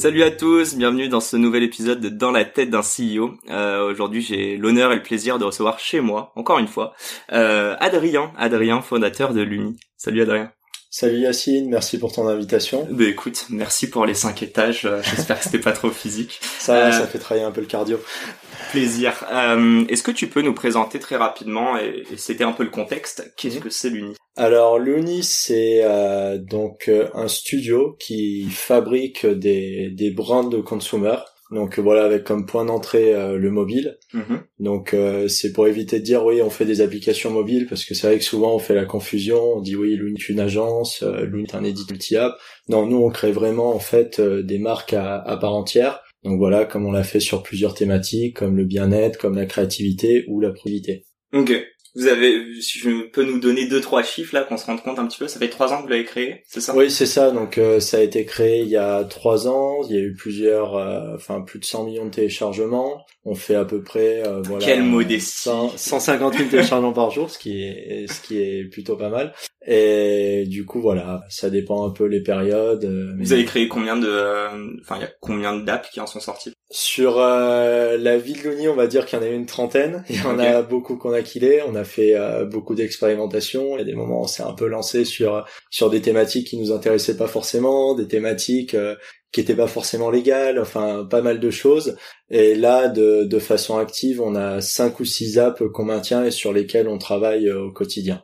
Salut à tous, bienvenue dans ce nouvel épisode de Dans la tête d'un CEO. Euh, Aujourd'hui, j'ai l'honneur et le plaisir de recevoir chez moi, encore une fois, euh, Adrien, Adrien, fondateur de l'Uni. Salut Adrien. Salut Yacine, merci pour ton invitation. Bah écoute, merci pour les cinq étages. Euh, J'espère que c'était pas trop physique. Ça, euh, ça fait travailler un peu le cardio. Plaisir. Euh, Est-ce que tu peux nous présenter très rapidement et, et c'était un peu le contexte Qu'est-ce mmh. que c'est l'Uni? Alors l'Uni, c'est euh, donc euh, un studio qui fabrique des des brands de consumer. Donc voilà, avec comme point d'entrée euh, le mobile. Mmh. Donc euh, c'est pour éviter de dire oui, on fait des applications mobiles parce que c'est vrai que souvent on fait la confusion, on dit oui, l'Uni est une agence, euh, l'Uni est un éditeur multi-app. Non, nous on crée vraiment en fait des marques à, à part entière donc voilà, comme on l'a fait sur plusieurs thématiques, comme le bien-être, comme la créativité ou la productivité. Ok. Vous avez, si je peux nous donner deux trois chiffres là, qu'on se rende compte un petit peu. Ça fait trois ans que vous l'avez créé, c'est ça? Oui, c'est ça. Donc euh, ça a été créé il y a trois ans. Il y a eu plusieurs, euh, enfin plus de 100 millions de téléchargements. On fait à peu près, euh, voilà, quelle modestie, 150 000 téléchargements par jour, ce qui est, ce qui est plutôt pas mal. Et du coup, voilà, ça dépend un peu les périodes. Vous avez créé combien de, enfin, il y a combien d'apps qui en sont sorties? Sur euh, la ville de on va dire qu'il y en a eu une trentaine. Il y en okay. a beaucoup qu'on a killé. On a fait euh, beaucoup d'expérimentations. Il y a des moments où on s'est un peu lancé sur sur des thématiques qui nous intéressaient pas forcément, des thématiques euh, qui étaient pas forcément légales, enfin pas mal de choses. Et là, de, de façon active, on a cinq ou six apps qu'on maintient et sur lesquelles on travaille au quotidien.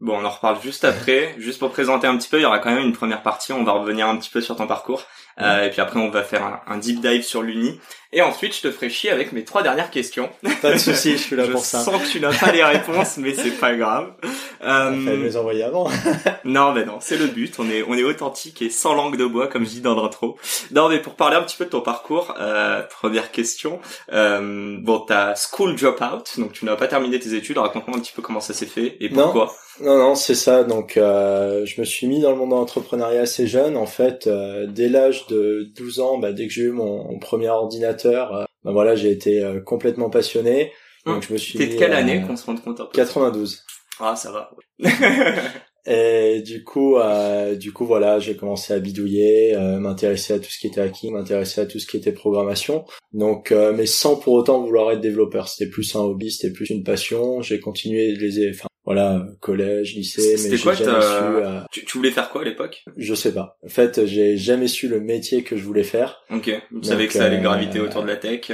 Bon, on en reparle juste après. Juste pour présenter un petit peu, il y aura quand même une première partie. On va revenir un petit peu sur ton parcours. Euh, et puis après, on va faire un, un deep dive sur l'Uni. Et ensuite, je te ferai chier avec mes trois dernières questions. Pas de souci, je suis là pour ça. Je sens que tu n'as pas les réponses, mais c'est pas grave. Euh... les envoyer avant. non, mais non, c'est le but. On est, on est authentique et sans langue de bois, comme je dis dans l'intro. Non, mais pour parler un petit peu de ton parcours, euh, première question. Euh, bon, t'as school dropout, donc tu n'as pas terminé tes études. Raconte-moi un petit peu comment ça s'est fait et pourquoi. Non, non, non c'est ça. Donc, euh, je me suis mis dans le monde de l'entrepreneuriat assez jeune. En fait, euh, dès l'âge de 12 ans, bah, dès que j'ai eu mon, mon premier ordinateur, euh, bah, voilà, j'ai été euh, complètement passionné. Donc, je me suis. T'es de quelle année qu'on se rende compte un peu 92. Ah, ça va. Et du coup, euh, du coup, voilà, j'ai commencé à bidouiller, euh, m'intéresser à tout ce qui était hacking, m'intéresser à tout ce qui était programmation. Donc, euh, mais sans pour autant vouloir être développeur. C'était plus un hobby, c'était plus une passion. J'ai continué les, enfin, voilà, collège, lycée, mais j'ai jamais su. Euh... Tu, tu, voulais faire quoi à l'époque? Je sais pas. En fait, j'ai jamais su le métier que je voulais faire. Ok. Tu savais que ça allait graviter autour de la tech.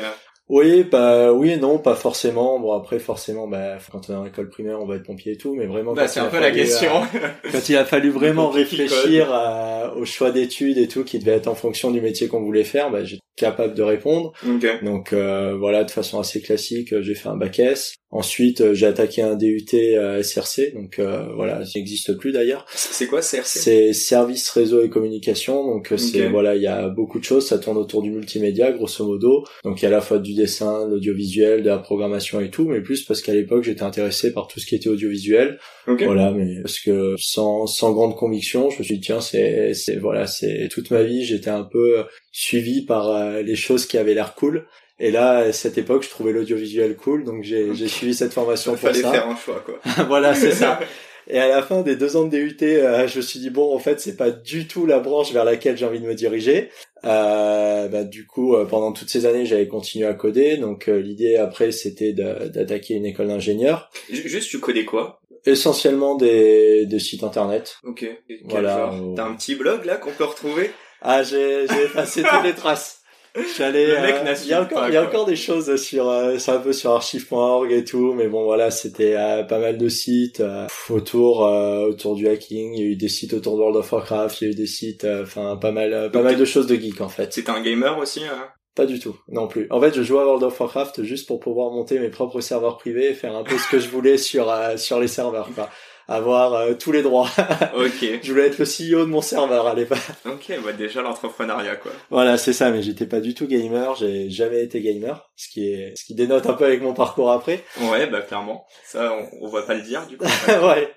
Oui, bah oui et non, pas forcément. Bon après forcément, bah quand on est en école primaire, on va être pompier et tout, mais vraiment. Bah c'est un peu la question. quand il a fallu vraiment réfléchir à, au choix d'études et tout, qui devait être en fonction du métier qu'on voulait faire, bah j'étais capable de répondre. Okay. Donc euh, voilà, de façon assez classique, j'ai fait un bac S. Ensuite, j'ai attaqué un DUT à SRC, donc euh, voilà, ça n'existe plus d'ailleurs. C'est quoi CRC C'est service réseau et communication, donc okay. c'est voilà, il y a beaucoup de choses, ça tourne autour du multimédia grosso modo. Donc il y a à la fois du dessin, l'audiovisuel, de la programmation et tout, mais plus parce qu'à l'époque j'étais intéressé par tout ce qui était audiovisuel. Okay. Voilà, mais parce que sans sans grande conviction, je me suis dit tiens c'est c'est voilà c'est toute ma vie j'étais un peu suivi par euh, les choses qui avaient l'air cool. Et là, à cette époque, je trouvais l'audiovisuel cool, donc j'ai j'ai suivi cette formation Il pour fallait ça. faire un choix, quoi. voilà, c'est ça. Et à la fin des deux ans de DUT, euh, je me suis dit bon, en fait, c'est pas du tout la branche vers laquelle j'ai envie de me diriger. Euh, bah, du coup, euh, pendant toutes ces années, j'avais continué à coder. Donc euh, l'idée après, c'était d'attaquer une école d'ingénieur. Juste, tu codais quoi? Essentiellement des, des sites internet. Ok. voilà. T'as un petit blog là qu'on peut retrouver? Ah, j'ai j'ai effacé toutes les traces. J'allais. Le mec euh, il y a encore, il y a encore des choses sur, euh, c'est un peu sur archive.org et tout, mais bon voilà, c'était euh, pas mal de sites euh, autour, euh, autour du hacking. Il y a eu des sites autour de World of Warcraft, il y a eu des sites, enfin pas mal, pas mal de choses de geek en fait. C'était un gamer aussi. Hein pas du tout, non plus. En fait, je jouais à World of Warcraft juste pour pouvoir monter mes propres serveurs privés et faire un peu ce que je voulais sur sur les serveurs. Quoi. Avoir euh, tous les droits. ok. Je voulais être le CEO de mon serveur à l'époque. Ok, bah déjà l'entrepreneuriat quoi. Voilà, c'est ça, mais j'étais pas du tout gamer, j'ai jamais été gamer, ce qui est ce qui dénote un peu avec mon parcours après. Ouais, bah clairement. Ça on, on va pas le dire du coup. ouais.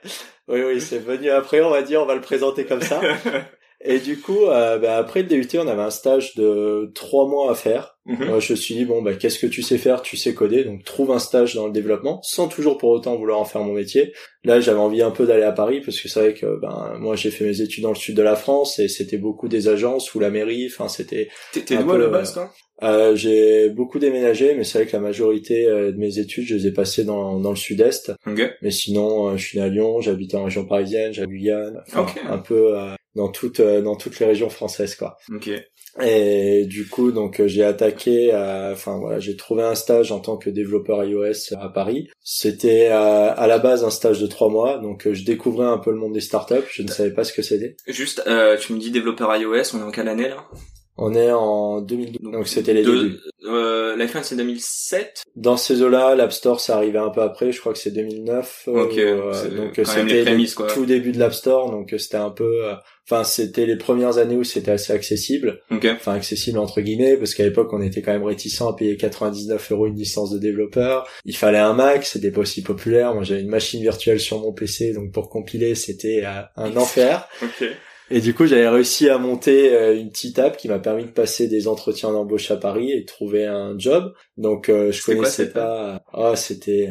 Oui oui, c'est venu après, on va dire, on va le présenter comme ça. Et du coup, euh, bah, après le DUT, on avait un stage de trois mois à faire. Moi, je me suis dit bon, bah, qu'est-ce que tu sais faire? Tu sais coder, donc trouve un stage dans le développement, sans toujours pour autant vouloir en faire mon métier. Là, j'avais envie un peu d'aller à Paris parce que c'est vrai que ben moi, j'ai fait mes études dans le sud de la France et c'était beaucoup des agences ou la mairie. Enfin, c'était. T'es peu, la base toi Euh, j'ai beaucoup déménagé, mais c'est vrai que la majorité euh, de mes études, je les ai passées dans dans le sud-est. Ok. Mais sinon, euh, je suis né à Lyon, j'habite en région parisienne, j'habite Guyane, enfin, Ok. un peu euh, dans toutes euh, dans toutes les régions françaises quoi. Ok. Et du coup, donc euh, j'ai attaqué, euh, enfin voilà, j'ai trouvé un stage en tant que développeur iOS à Paris. C'était euh, à la base un stage de trois mois, donc euh, je découvrais un peu le monde des startups. Je ne savais pas ce que c'était. Juste, euh, tu me dis développeur iOS, on est en quelle année là? On est en 2012, donc c'était les Deux- débuts. Euh, L'iPhone c'est 2007. Dans ces eaux-là, l'App Store, ça arrivait un peu après. Je crois que c'est 2009. euh, Ok, euh, donc c'était tout début de l'App Store, donc c'était un peu. Enfin, c'était les premières années où c'était assez accessible. Ok. Enfin, accessible entre guillemets, parce qu'à l'époque, on était quand même réticent à payer 99 euros une licence de développeur. Il fallait un Mac, c'était pas aussi populaire. Moi, j'avais une machine virtuelle sur mon PC, donc pour compiler, c'était euh, un enfer. Ok. Et du coup, j'avais réussi à monter euh, une petite app qui m'a permis de passer des entretiens d'embauche à Paris et de trouver un job. Donc, euh, je quoi, connaissais pas. Ah, c'était.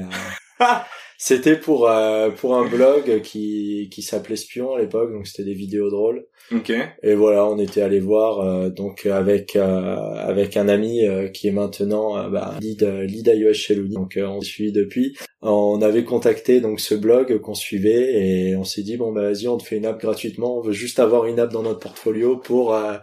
euh, C'était pour euh, pour un blog qui qui s'appelait Spion à l'époque, donc c'était des vidéos drôles. Ok. Et voilà, on était allé voir euh, donc avec euh, avec un ami euh, qui est maintenant euh, bah, lead euh, lead iOS chez Looney. Donc euh, on suit depuis. On avait contacté donc ce blog qu'on suivait et on s'est dit bon bah vas-y, on te fait une app gratuitement. On veut juste avoir une app dans notre portfolio pour euh,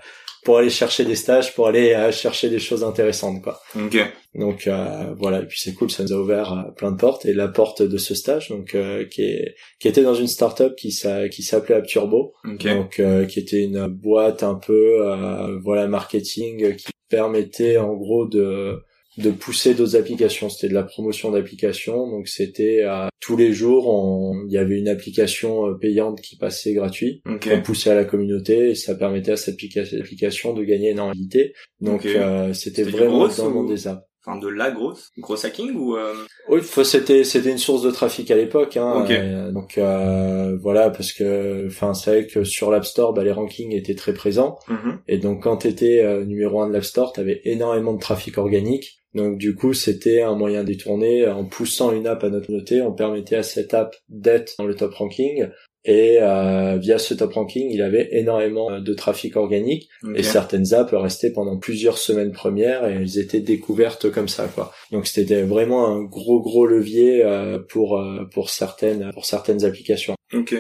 pour aller chercher des stages, pour aller euh, chercher des choses intéressantes quoi. Ok. Donc euh, voilà, et puis c'est cool, ça nous a ouvert euh, plein de portes et la porte de ce stage donc euh, qui est qui était dans une startup qui s'a- qui s'appelait AppTurbo Ok. donc euh, qui était une boîte un peu euh, voilà marketing qui permettait en gros de de pousser d'autres applications c'était de la promotion d'applications donc c'était euh, tous les jours on- il y avait une application euh, payante qui passait gratuit Ok. on poussait à la communauté et ça permettait à cette applica- application de gagner énormément donc euh, c'était vraiment dans le monde des apps Enfin de la grosse? Gros hacking ou euh... oui, c'était c'était une source de trafic à l'époque, hein. Ok. euh, donc euh, voilà, parce que enfin c'est vrai que sur l'App Store, bah, les rankings étaient très présents, mhm. et donc quand t'étais euh, numéro un de l'App Store, t'avais énormément de trafic organique. Donc du coup, c'était un moyen détourné. En poussant une app à notre noté, on permettait à cette app d'être dans le top ranking. Et euh, via ce top ranking, il avait énormément de trafic organique. Et certaines apps restaient pendant plusieurs semaines premières et elles étaient découvertes comme ça, quoi. Donc c'était vraiment un gros gros levier euh, pour euh, pour certaines pour certaines applications. Ok.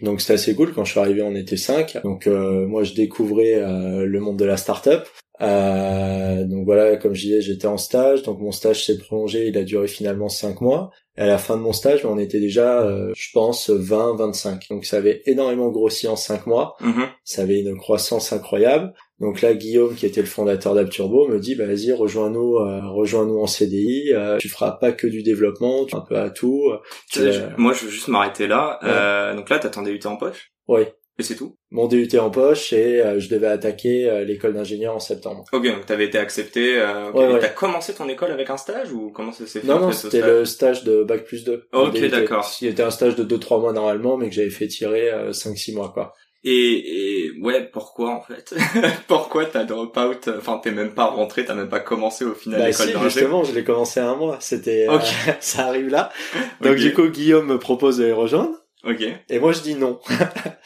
Donc c'était assez cool. Quand je suis arrivé, on était cinq. Donc euh, moi, je découvrais euh, le monde de la startup. Euh, donc voilà, comme je disais, j'étais en stage. Donc mon stage s'est prolongé. Il a duré finalement cinq mois. Et à la fin de mon stage, on était déjà, euh, je pense, 20, 25. Donc ça avait énormément grossi en cinq mois Mhm. ça avait une croissance incroyable. Donc là, Guillaume, qui était le fondateur d'AppTurbo, me dit, bah, vas-y, rejoins-nous, euh, rejoins-nous en CDI. euh, tu feras pas que du développement, tu fais un peu à tout. euh, Tu sais, je- Moi je veux juste m'arrêter là. Ouais. Euh, donc là t'attendais UT en poche? ouais. Et c'est tout? Mon DUT en poche et euh, je devais attaquer euh, l'école d'ingénieur en septembre. Ok, donc t'avais été accepté. Euh. Ouais. T'as commencé ton école avec un stage ou comment ça s'est fait Non, non, c'était le stage de Bac plus 2. Ok, d'accord. Qui était un stage de 2-3 mois normalement, mais que j'avais fait tirer euh, 5-6 mois, quoi. Et, et ouais, pourquoi en fait Pourquoi t'as drop out Enfin, t'es même pas rentré, t'as même pas commencé au final Bah l'école si, justement, je l'ai commencé à un mois. C'était, euh, Ok. ça arrive là. Donc du coup, Guillaume me propose de les rejoindre. Ok, Et moi, je dis non.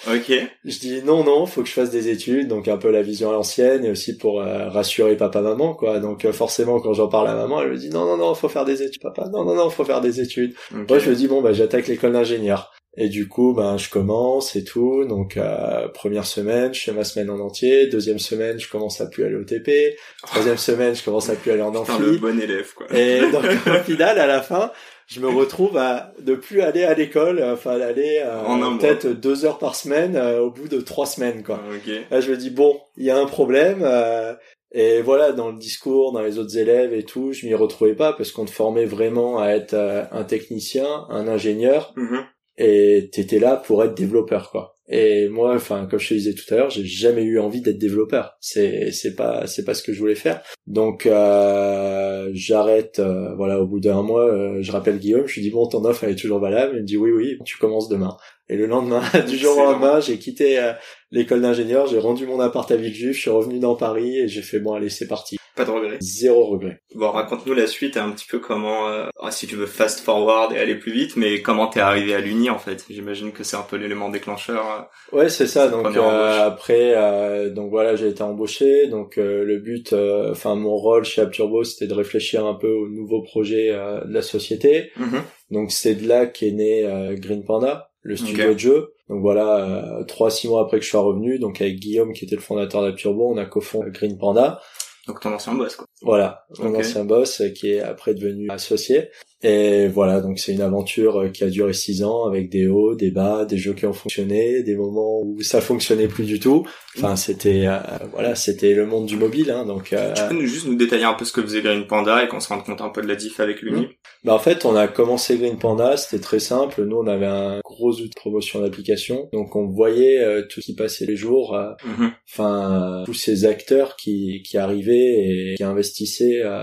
ok, Je dis non, non, faut que je fasse des études, donc un peu la vision à l'ancienne, et aussi pour euh, rassurer papa-maman, quoi. Donc euh, forcément, quand j'en parle à maman, elle me dit non, non, non, faut faire des études, papa. Non, non, non, faut faire des études. Moi, je me dis bon, bah j'attaque l'école d'ingénieur. Et du coup, ben je commence et tout. Donc euh, première semaine, je fais ma semaine en entier. Deuxième semaine, je commence à plus aller au TP. Troisième semaine, je commence à plus aller en Putain, amphi. le bon élève quoi. Et donc au final, à la fin, je me retrouve à ne plus aller à l'école, enfin d'aller euh, peut-être deux heures par semaine euh, au bout de trois semaines, quoi. Ok. Là, je me dis bon, il y a un problème. euh, et voilà, dans le discours, dans les autres élèves et tout, je m'y retrouvais pas parce qu'on te formait vraiment à être euh, un technicien, un ingénieur. Mhm. et t'étais là pour être développeur quoi. Et moi, enfin, comme je te disais tout à l'heure, j'ai jamais eu envie d'être développeur. C'est c'est pas c'est pas ce que je voulais faire. Donc euh, j'arrête. Euh, voilà, au bout d'un mois, euh, je rappelle Guillaume. Je lui dis bon, ton offre elle est toujours valable. Il me dit oui oui, tu commences demain. Et le lendemain, du jour au lendemain, j'ai quitté euh, l'école d'ingénieur, j'ai rendu mon appart à Villejuif, je suis revenu dans Paris et j'ai fait bon allez c'est parti. Pas de regret. Zéro regret. Bon raconte-nous la suite un petit peu comment, euh, ah, si tu veux fast forward et aller plus vite, mais comment t'es arrivé à l'Uni en fait. J'imagine que c'est un peu l'élément déclencheur. Euh, ouais c'est ça. Donc après donc voilà j'ai été embauché donc le but, enfin mon rôle chez Abturbo c'était de réfléchir un peu aux nouveaux projets de la société. Mm-hmm. Donc c'est de là qu'est né Green Panda le studio de jeu. Donc voilà, euh, trois six mois après que je sois revenu, donc avec Guillaume qui était le fondateur d'Apturbo, on a cofondé Green Panda. Donc ton ancien boss quoi. Voilà, mon ancien boss euh, qui est après devenu associé. Et voilà, donc c'est une aventure euh, qui a duré six ans avec des hauts, des bas, des jeux qui ont fonctionné, des moments où ça fonctionnait plus du tout. Enfin, c'était euh, voilà, c'était le monde du mobile. Hein, donc, euh, tu peux nous, juste nous détailler un peu ce que faisait Green Panda et qu'on se rende compte un peu de la diff avec l'Uni. Bah en fait, on a commencé Green Panda, c'était très simple. Nous, on avait un gros outil de promotion d'application, donc on voyait tout ce qui passait les jours. Mhm. Enfin, tous ces acteurs qui qui arrivaient et qui investissaient.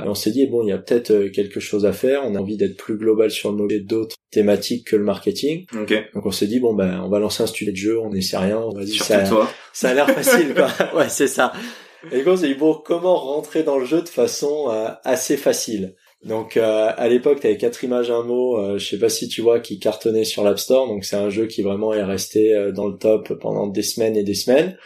On s'est dit bon, il y a peut-être quelque chose à faire. On a envie d'être plus global sur le d'autres thématiques que le marketing. Donc on s'est dit bon ben on va lancer un studio de jeu, on essaie rien, on va dire ça, ça a l'air facile quoi. ouais c'est ça. Et donc on s'est dit bon comment rentrer dans le jeu de façon euh, assez facile? Donc euh, à l'époque, tu avais quatre images un mot, euh, je sais pas si tu vois, qui cartonnait sur l'App Store. Donc c'est un jeu qui vraiment est resté euh, dans le top pendant des semaines et des semaines.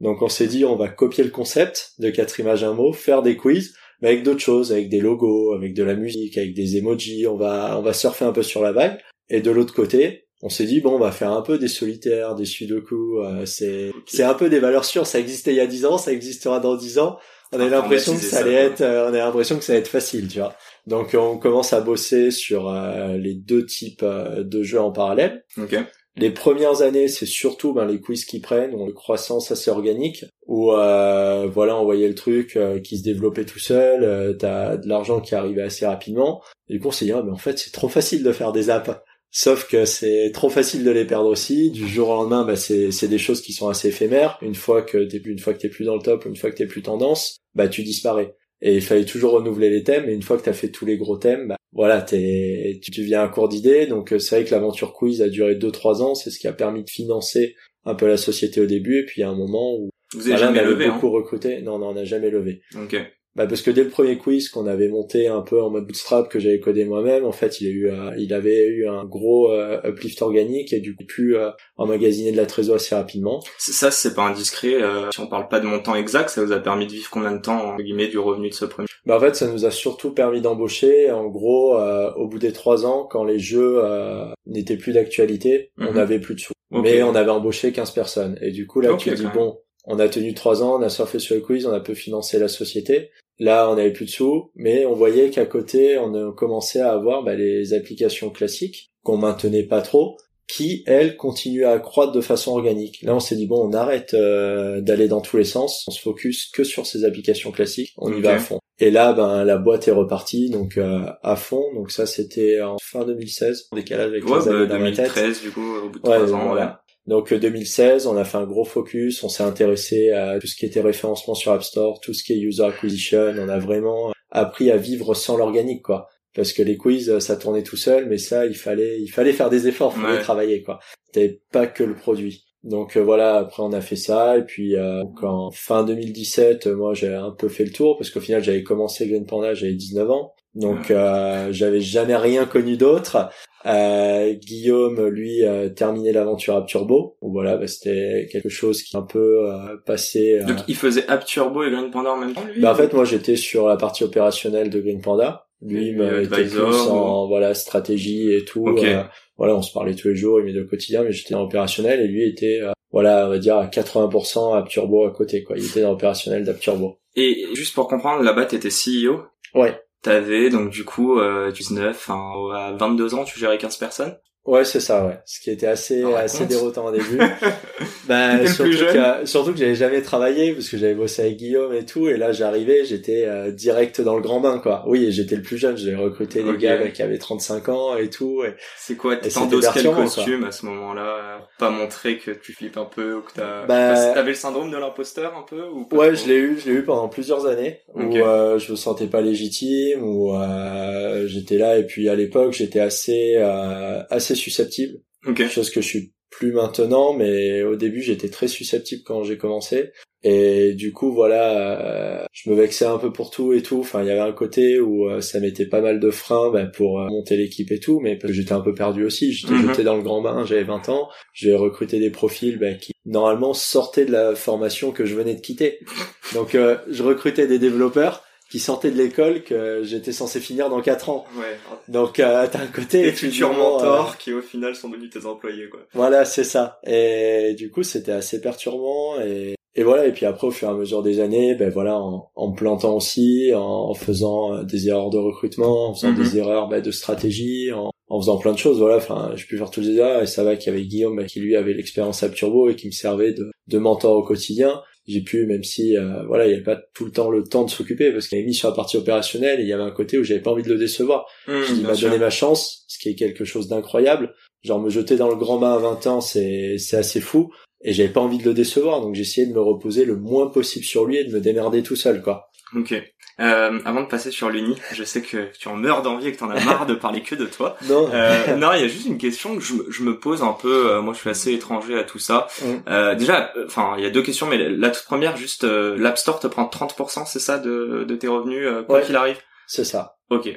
Donc on s'est dit, on va copier le concept de quatre images un mot, faire des quiz mais avec d'autres choses, avec des logos, avec de la musique, avec des emojis, on va on va surfer un peu sur la vague. Et de l'autre côté, on s'est dit bon, on va faire un peu des solitaires, des sudoku, euh, c'est c'est un peu des valeurs sûres, ça existait il y a 10 ans, ça existera dans 10 ans. On a l'impression que ça allait être euh, on a l'impression que ça allait être facile, tu vois. Donc on commence à bosser sur euh, les deux types de jeux en parallèle. Okay. Les premières années, c'est surtout ben, les quiz qui prennent, une croissance assez organique, où euh, voilà, on voyait le truc euh, qui se développait tout seul, euh, t'as de l'argent qui arrivait assez rapidement. Et du coup, on s'est dit, ah, mais en fait, c'est trop facile de faire des apps. Sauf que c'est trop facile de les perdre aussi. Du jour au lendemain, bah, c'est, c'est des choses qui sont assez éphémères. Une fois que t'es plus, une fois que t'es plus dans le top, une fois que t'es plus tendance, bah, tu disparais. Et il fallait toujours renouveler les thèmes. Et une fois que t'as fait tous les gros thèmes, bah, voilà, t'es, tu viens à court d'idées. Donc euh, c'est vrai que l'aventure quiz a duré 2-3 ans. C'est ce qui a permis de financer un peu la société au début. Et puis il y a un moment où vous avez jamais levé, beaucoup hein recruté. Non, non, on n'a jamais levé. Bah parce que dès le premier quiz qu'on avait monté un peu en mode bootstrap que j'avais codé moi-même, en fait, il a eu, euh, il avait eu un gros euh, uplift organique et du coup pu euh, emmagasiner de la trésor assez rapidement. Ça, c'est pas indiscret. si on parle pas de montant exact, ça vous a permis de vivre combien de temps en guillemets du revenu de ce premier? Bah en fait, ça nous a surtout permis d'embaucher. En gros, au bout des trois ans, quand les jeux n'étaient plus d'actualité, on mhm. avait plus de sous. Mais on avait embauché 15 personnes. Et du coup, là, tu dis, bon, on a tenu trois ans, on a surfé sur le quiz, on a peu financé la société. Là, on avait plus de sous, mais on voyait qu'à côté, on commençait à avoir bah, les applications classiques qu'on maintenait pas trop, qui elles continuaient à croître de façon organique. Là, on s'est dit bon, on arrête euh, d'aller dans tous les sens, on se focus que sur ces applications classiques, on y va à fond. Et là, ben la boîte est repartie donc euh, à fond. Donc ça, c'était en fin 2016, en décalage avec ouais, les années bah, 2013 du coup, au bout de trois ans. Voilà. Donc 2016, on a fait un gros focus, on s'est intéressé à tout ce qui était référencement sur App Store, tout ce qui est user acquisition, on a vraiment appris à vivre sans l'organique quoi. Parce que les quiz, ça tournait tout seul, mais ça, il fallait, il fallait faire des efforts, il fallait travailler quoi. C'était pas que le produit. Donc euh, voilà, après on a fait ça et puis euh, en fin 2017, moi j'ai un peu fait le tour parce qu'au final j'avais commencé Green Panda, j'avais 19 ans. Donc euh, j'avais jamais rien connu d'autre. Euh, Guillaume, lui, a terminé l'aventure App Turbo. voilà, bah, c'était quelque chose qui est un peu euh, passé. Euh, Donc il faisait App Turbo et Green Panda en même temps. Lui, bah, en fait, moi, j'étais sur la partie opérationnelle de Green Panda. Lui, il était plus en voilà stratégie et tout. Euh, voilà, on se parlait tous les jours, il m'aidait au quotidien, mais j'étais en opérationnel et lui était voilà, on va dire à 80% App Turbo à côté, quoi. Il était dans l'opérationnel d'App Turbo. Et juste pour comprendre, là-bas, t'étais CEO. Ouais. T'avais donc du coup euh, 19, enfin à 22 ans, tu gérais 15 personnes? Ouais, c'est ça, ouais. Ce qui était assez assez déroutant au début. ben, le surtout que surtout que j'avais jamais travaillé parce que j'avais bossé avec Guillaume et tout et là j'arrivais, j'étais euh, direct dans le grand bain quoi. Oui, et j'étais le plus jeune, j'ai recruté des gars bah, qui avaient 35 ans et tout et C'est quoi T'endosses quel costume à ce moment-là? Pas montrer que tu flippes un peu ou que t'as... Bah- T'avais le syndrome de l'imposteur un peu ou Ouais, je l'ai eu, je l'ai eu pendant plusieurs années Ok. où euh, je me sentais pas légitime où euh, j'étais là et puis à l'époque j'étais assez euh, assez susceptible, Ok. chose que je suis plus maintenant, mais au début j'étais très susceptible quand j'ai commencé et du coup voilà, euh, je me vexais un peu pour tout et tout. Enfin, il y avait un côté où euh, ça mettait pas mal de freins bah, pour euh, monter l'équipe et tout, mais j'étais un peu perdu aussi. J'étais Mhm. jeté dans le grand bain, j'avais 20 ans, j'ai recruté des profils bah, qui normalement sortaient de la formation que je venais de quitter. Donc euh, je recrutais des développeurs qui sortaient de l'école que j'étais censé finir dans 4 ans. Ouais. Donc euh, t'as un côté Tes futurs euh, mentors qui au final sont devenus tes employés quoi. voilà, c'est ça. Et du coup, c'était assez perturbant et et voilà. Et puis après, au fur et à mesure des années, ben voilà, en, en me plantant aussi, en, en faisant euh, des erreurs de recrutement, en faisant Mhm. des erreurs ben, de stratégie, en, en faisant plein de choses. Voilà. Enfin, j'ai pu faire toutes les erreurs et ça va qu'il y avait Guillaume ben, qui lui avait l'expérience App Turbo et qui me servait de, de mentor au quotidien. J'ai pu, même si euh, voilà, il n'y avait pas tout le temps le temps de s'occuper parce qu'il avait mis sur la partie opérationnelle et il y avait un côté où j'avais pas envie de le décevoir. Mmh, Il m'a donné ma chance, ce qui est quelque chose d'incroyable. Genre me jeter dans le grand bain à 20 ans, c'est c'est assez fou. Et j'avais pas envie de le décevoir, donc j'essayais de me reposer le moins possible sur lui et de me démerder tout seul, quoi. Ok. Euh, avant de passer sur l'uni, je sais que tu en meurs d'envie et que t'en as marre de parler que de toi. Non. Euh, non, il y a juste une question que je, me- je me pose un peu. euh, moi, je suis assez étranger à tout ça. Mm. Euh, déjà, euh, enfin, il y a deux questions, mais la, la toute première, juste, euh, l'App Store te prend 30%, c'est ça, de, de tes revenus, quoi Ouais. qu'il arrive? C'est ça. Ok.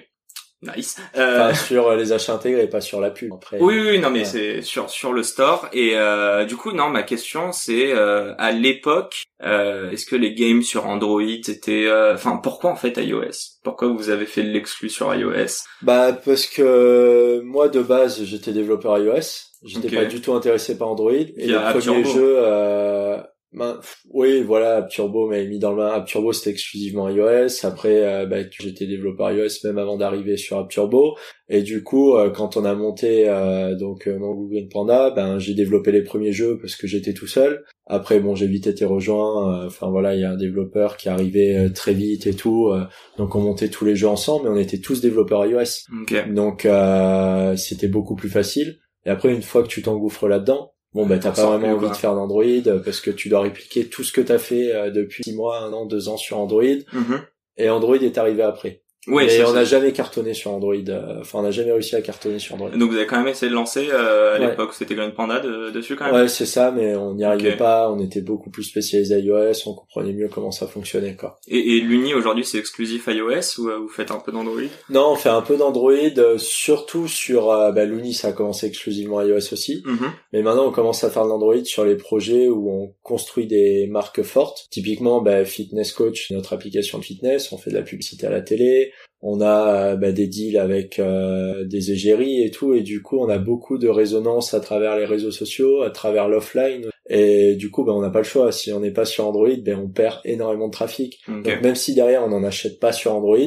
Nice. Euh, Enfin, sur les achats intégrés, pas sur la pub. Après. oui, oui, non, mais Ouais. c'est sur sur le store. Et euh, du coup, non, ma question, c'est euh, à l'époque, euh, est-ce que les games sur Android étaient, euh, enfin, pourquoi en fait iOS? Pourquoi vous avez fait l'exclu sur iOS? Bah parce que moi de base j'étais développeur iOS, j'étais Ok. pas du tout intéressé par Android et Via Turbo. jeux euh, ben, oui voilà App Turbo m'avait mis dans le bain. App Turbo c'était exclusivement iOS. Après euh, bah, j'étais développeur iOS même avant d'arriver sur App Turbo et du coup euh, quand on a monté euh, donc euh, mon Google Panda ben j'ai développé les premiers jeux parce que j'étais tout seul. Après bon j'ai vite été rejoint. Enfin voilà il y a un développeur qui arrivait très vite et tout. Donc on montait tous les jeux ensemble mais on était tous développeurs iOS. Ok. donc euh, c'était beaucoup plus facile. Et après, une fois que tu t'engouffres là-dedans, bon bah t'as pas vraiment envie de faire d'Android euh, parce que tu dois répliquer tout ce que t'as fait euh, depuis six mois, un an, deux ans sur Android. Mhm. Et Android est arrivé après. Ouais, Mais on n'a jamais cartonné sur Android. euh, Enfin, on n'a jamais réussi à cartonner sur Android. Donc vous avez quand même essayé de lancer euh, à Ouais. l'époque, c'était Green Panda de- dessus quand même? Ouais, c'est ça, mais on n'y arrivait pas. On était beaucoup plus spécialisé iOS. On comprenait mieux comment ça fonctionnait, quoi. Et, et l'Uni aujourd'hui c'est exclusif iOS ou euh, vous faites un peu d'Android? Non, on fait un peu d'Android, euh, surtout sur euh, bah, l'Uni. Ça a commencé exclusivement iOS aussi. Mhm. Mais maintenant, on commence à faire de l'Android sur les projets où on construit des marques fortes. Typiquement, bah, Fitness Coach, notre application de fitness, on fait de la publicité à la télé. On a euh, bah, des deals avec euh, des égéries et tout, et du coup, on a beaucoup de résonance à travers les réseaux sociaux, à travers l'offline. Et du coup, bah, on n'a pas le choix. Si on n'est pas sur Android, ben on perd énormément de trafic. Donc, même si derrière on n'en achète pas sur Android,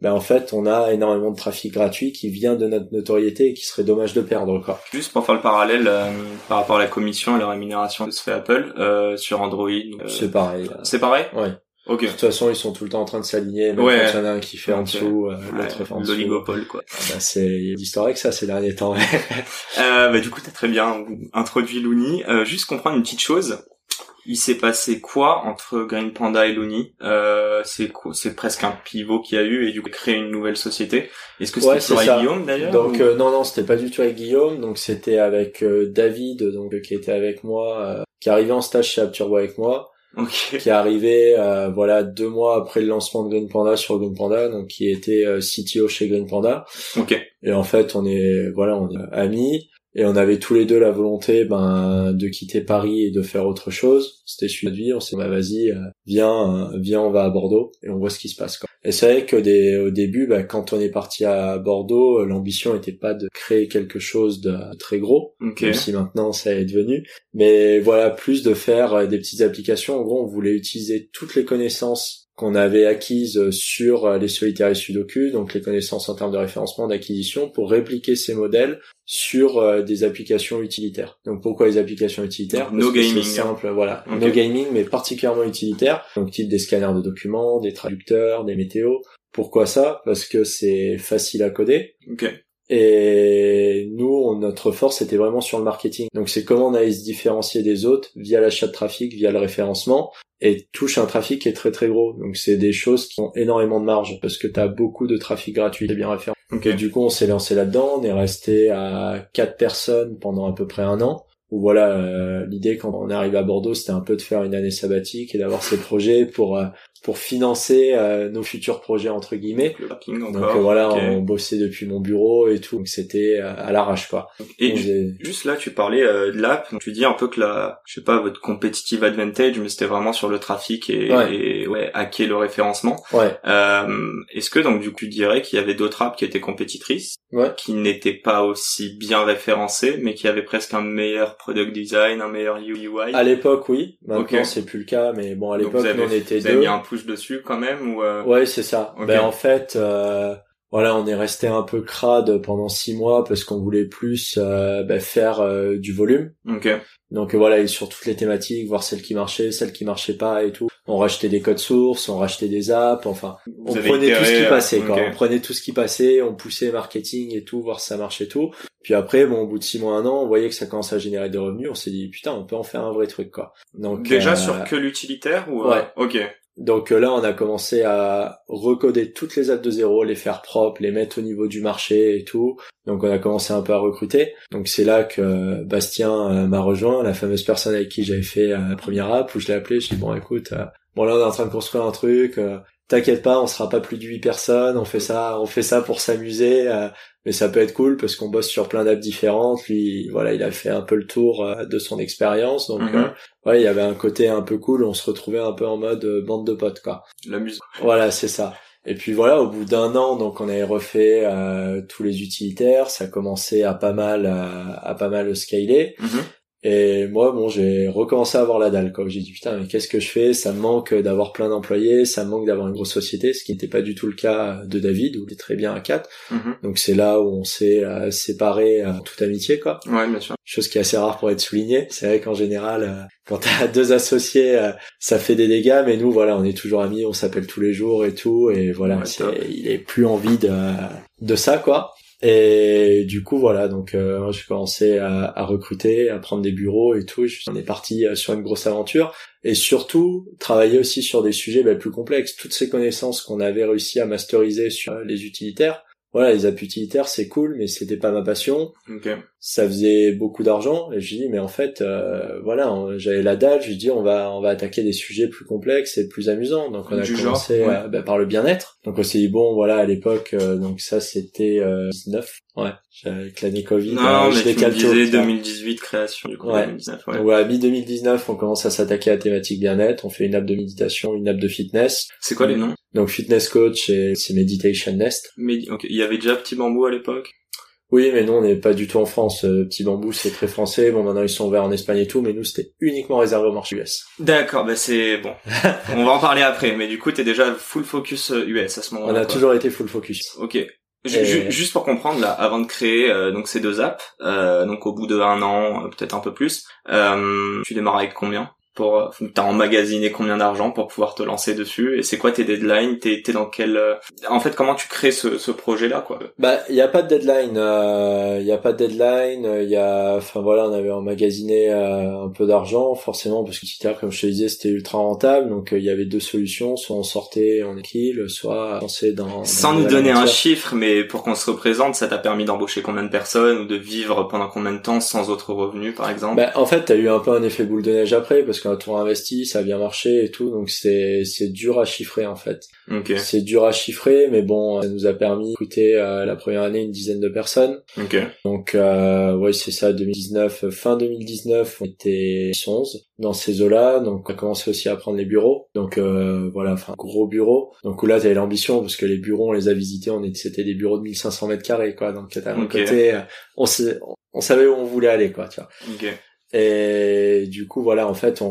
ben en fait, on a énormément de trafic gratuit qui vient de notre notoriété et qui serait dommage de perdre, quoi. Juste pour faire le parallèle euh, par rapport à la commission et la rémunération que se fait Apple euh, sur Android. euh, C'est pareil. c'est pareil? Ouais. Ok. De toute façon, ils sont tout le temps en train de s'aligner. Même Ouais. quand il y en a un qui fait en dessous, euh, Ouais, l'autre fait en dessous. L'oligopole quoi. Ah bah, c'est il y a d'histoire avec ça ces derniers temps. Euh, bah, du coup, t'as très bien introduit Looney. Euh, juste comprendre une petite chose. Il s'est passé quoi entre Green Panda et Looney? Euh, C'est quoi- c'est presque un pivot qu'il y a eu et du coup créer une nouvelle société. Est-ce que c'était Ouais, toujours avec. Guillaume d'ailleurs donc ou- euh, non non, c'était pas du tout avec Guillaume, donc c'était avec euh, David donc euh, qui était avec moi, euh, qui arrivait en stage chez Apturbo avec moi, Ok. qui est arrivé euh, voilà deux mois après le lancement de Green Panda sur Green Panda, donc qui était euh, CTO chez Green Panda. Ok. Et en fait, on est voilà, on est amis et on avait tous les deux la volonté ben de quitter Paris et de faire autre chose. C'était celui de vie. On s'est dit bah vas-y, euh, viens, euh, viens, on va à Bordeaux et on voit ce qui se passe. Quoi. Et c'est vrai que des, au début, bah, quand on est parti à Bordeaux, euh, l'ambition n'était pas de créer quelque chose de très gros, Ok. même si maintenant ça est devenu. Mais voilà, plus de faire des petites applications. En gros, on voulait utiliser toutes les connaissances qu'on avait acquises sur les solitaires et sudoku, donc les connaissances en termes de référencement, d'acquisition, pour répliquer ces modèles sur des applications utilitaires. Donc pourquoi les applications utilitaires? No gaming. C'est simple, voilà. No gaming, mais particulièrement utilitaires. Donc type des scanners de documents, des traducteurs, des météos. Pourquoi ça? Parce que c'est facile à coder. Et nous, notre force était vraiment sur le marketing. Donc c'est comment on allait se différencier des autres via l'achat de trafic, via le référencement, et touche un trafic qui est très très gros. Donc c'est des choses qui ont énormément de marge parce que tu as beaucoup de trafic gratuit et bien référencé. Et du coup, on s'est lancé là-dedans. On est resté à quatre personnes pendant à peu près un an. Où voilà, euh, l'idée quand on est arrivé à Bordeaux, c'était un peu de faire une année sabbatique et d'avoir ces projets pour euh, pour financer euh, nos futurs projets entre guillemets. donc euh, voilà, on bossait depuis mon bureau et tout, donc c'était euh, à l'arrache quoi. Et juste là, tu parlais de l'app, tu dis un peu que la, je sais pas, votre competitive advantage, mais c'était vraiment sur le trafic et ouais, et, ouais hacker le référencement. Ouais. Est-ce que donc du coup tu dirais qu'il y avait d'autres apps qui étaient compétitrices, qui n'étaient pas aussi bien référencées, mais qui avaient presque un meilleur product design, un meilleur UI. À l'époque, oui. Maintenant, c'est plus le cas, mais bon, à l'époque, on était deux dessus quand même ou euh... Ouais, c'est ça. Ben en fait, euh, voilà, on est resté un peu crade pendant six mois parce qu'on voulait plus euh, ben, faire euh, du volume. Donc voilà, et sur toutes les thématiques, voir celles qui marchaient, celles qui marchaient pas et tout. On rachetait des codes sources, on rachetait des apps, enfin, on prenait tout ce qui passait, quoi. On prenait tout ce qui passait, on poussait marketing et tout, voir si ça marchait tout. Puis après, bon, au bout de six mois, un an, on voyait que ça commençait à générer des revenus. On s'est dit, putain, on peut en faire un vrai truc, quoi. Donc déjà sur que l'utilitaire ou ouais. Ok. Donc euh, là, on a commencé à recoder toutes les apps de zéro, les faire propres, les mettre au niveau du marché et tout. Donc on a commencé un peu à recruter. Donc c'est là que Bastien euh, m'a rejoint, la fameuse personne avec qui j'avais fait euh, la première app, où je l'ai appelé, je dis bon écoute, bon là on est en train de construire un truc, t'inquiète pas, on sera pas plus de 8 personnes, on fait ça, on fait ça pour s'amuser, mais ça peut être cool parce qu'on bosse sur plein d'apps différentes. Lui, voilà, il a fait un peu le tour de son expérience, donc mhm ouais, il y avait un côté un peu cool, on se retrouvait un peu en mode euh, bande de potes, quoi. La musique. Voilà, c'est ça. Et puis voilà, au bout d'un an, donc on avait refait euh, tous les utilitaires, ça commençait à pas mal à, à pas mal scaler. Mm et moi, bon, j'ai recommencé à avoir la dalle, quoi. J'ai dit, putain, mais qu'est-ce que je fais? Ça me manque d'avoir plein d'employés, ça me manque d'avoir une grosse société, ce qui n'était pas du tout le cas de David, où il est très bien à 4. Mhm. Donc c'est là où on s'est euh, séparé euh, toute amitié, quoi. Ouais, bien sûr. Chose qui est assez rare pour être soulignée. C'est vrai qu'en général, euh, quand t'as deux associés, ça fait des dégâts, mais nous, voilà, on est toujours amis, on s'appelle tous les jours et tout, et voilà, il est plus envie de, de ça, quoi. Et du coup, voilà, donc euh, j'ai commencé à, à, recruter, à prendre des bureaux et tout. On est parti euh, sur une grosse aventure. Et surtout, travailler aussi sur des sujets bah, plus complexes. Toutes ces connaissances qu'on avait réussi à masteriser sur les utilitaires, voilà, les apps utilitaires, c'est cool, mais c'était pas ma passion. Okay. Ça faisait beaucoup d'argent. Et je dis, mais en fait, euh, voilà, j'avais la dalle. Je dis, on va, on va attaquer des sujets plus complexes et plus amusants. Donc on a commencé bah, par le bien-être. Donc on s'est dit, bon, voilà, à l'époque, euh, donc ça c'était euh, 19. Ouais, avec l'année Covid. Non, euh, mais tu me disais 2018 création du coup. Ouais. 2019, ouais. ouais mi 2019, on commence à s'attaquer à la thématique bien-être. On fait une app de méditation, une app de fitness. C'est quoi les noms? Donc Fitness Coach et c'est Meditation Nest. Mais ok, il y avait déjà Petit Bambou à l'époque? Oui, mais nous on n'est pas du tout en France. Euh, Petit Bambou c'est très français. Bon maintenant ils sont ouverts en Espagne et tout, mais nous c'était uniquement réservé au marché US. D'accord, bah c'est bon. on va en parler après, mais du coup t'es déjà full focus US à ce moment-là. On a toujours été full focus. Ok. Juste pour comprendre là, avant de créer euh, donc ces deux apps, euh, donc au bout de un an, euh, peut-être un peu plus, tu démarres avec combien? Pour euh, t'as emmagasiné combien d'argent pour pouvoir te lancer dessus et c'est quoi tes deadlines t'es t'es dans quel euh, en fait comment tu crées ce, ce projet là quoi? Bah il y a pas de deadline il euh, y a pas de deadline il y a enfin voilà on avait emmagasiné un peu d'argent forcément parce que comme je te disais c'était ultra rentable donc il y avait deux solutions soit on sortait en équilibre soit on dans, sans nous donner un chiffre mais pour qu'on se représente ça t'a permis d'embaucher combien de personnes ou de vivre pendant combien de temps sans autre revenu par exemple? Bah en fait t'as eu un peu un effet boule de neige après parce que quand on a investi, ça a bien marché et tout, donc c'est c'est dur à chiffrer en fait. C'est dur à chiffrer, mais bon, ça nous a permis d'écouter euh, la première année une dizaine de personnes. Donc euh, ouais, c'est ça, 2019, fin 2019, on était 11 dans ces eaux-là, donc on a commencé aussi à prendre les bureaux. Donc euh, voilà, enfin gros bureaux. Donc là, t'avais l'ambition parce que les bureaux, on les a visités, on était, c'était des bureaux de 1500 mètres carrés quoi. Donc un côté, euh, on, on savait où on voulait aller quoi, tu vois. Et du coup, voilà, en fait, on,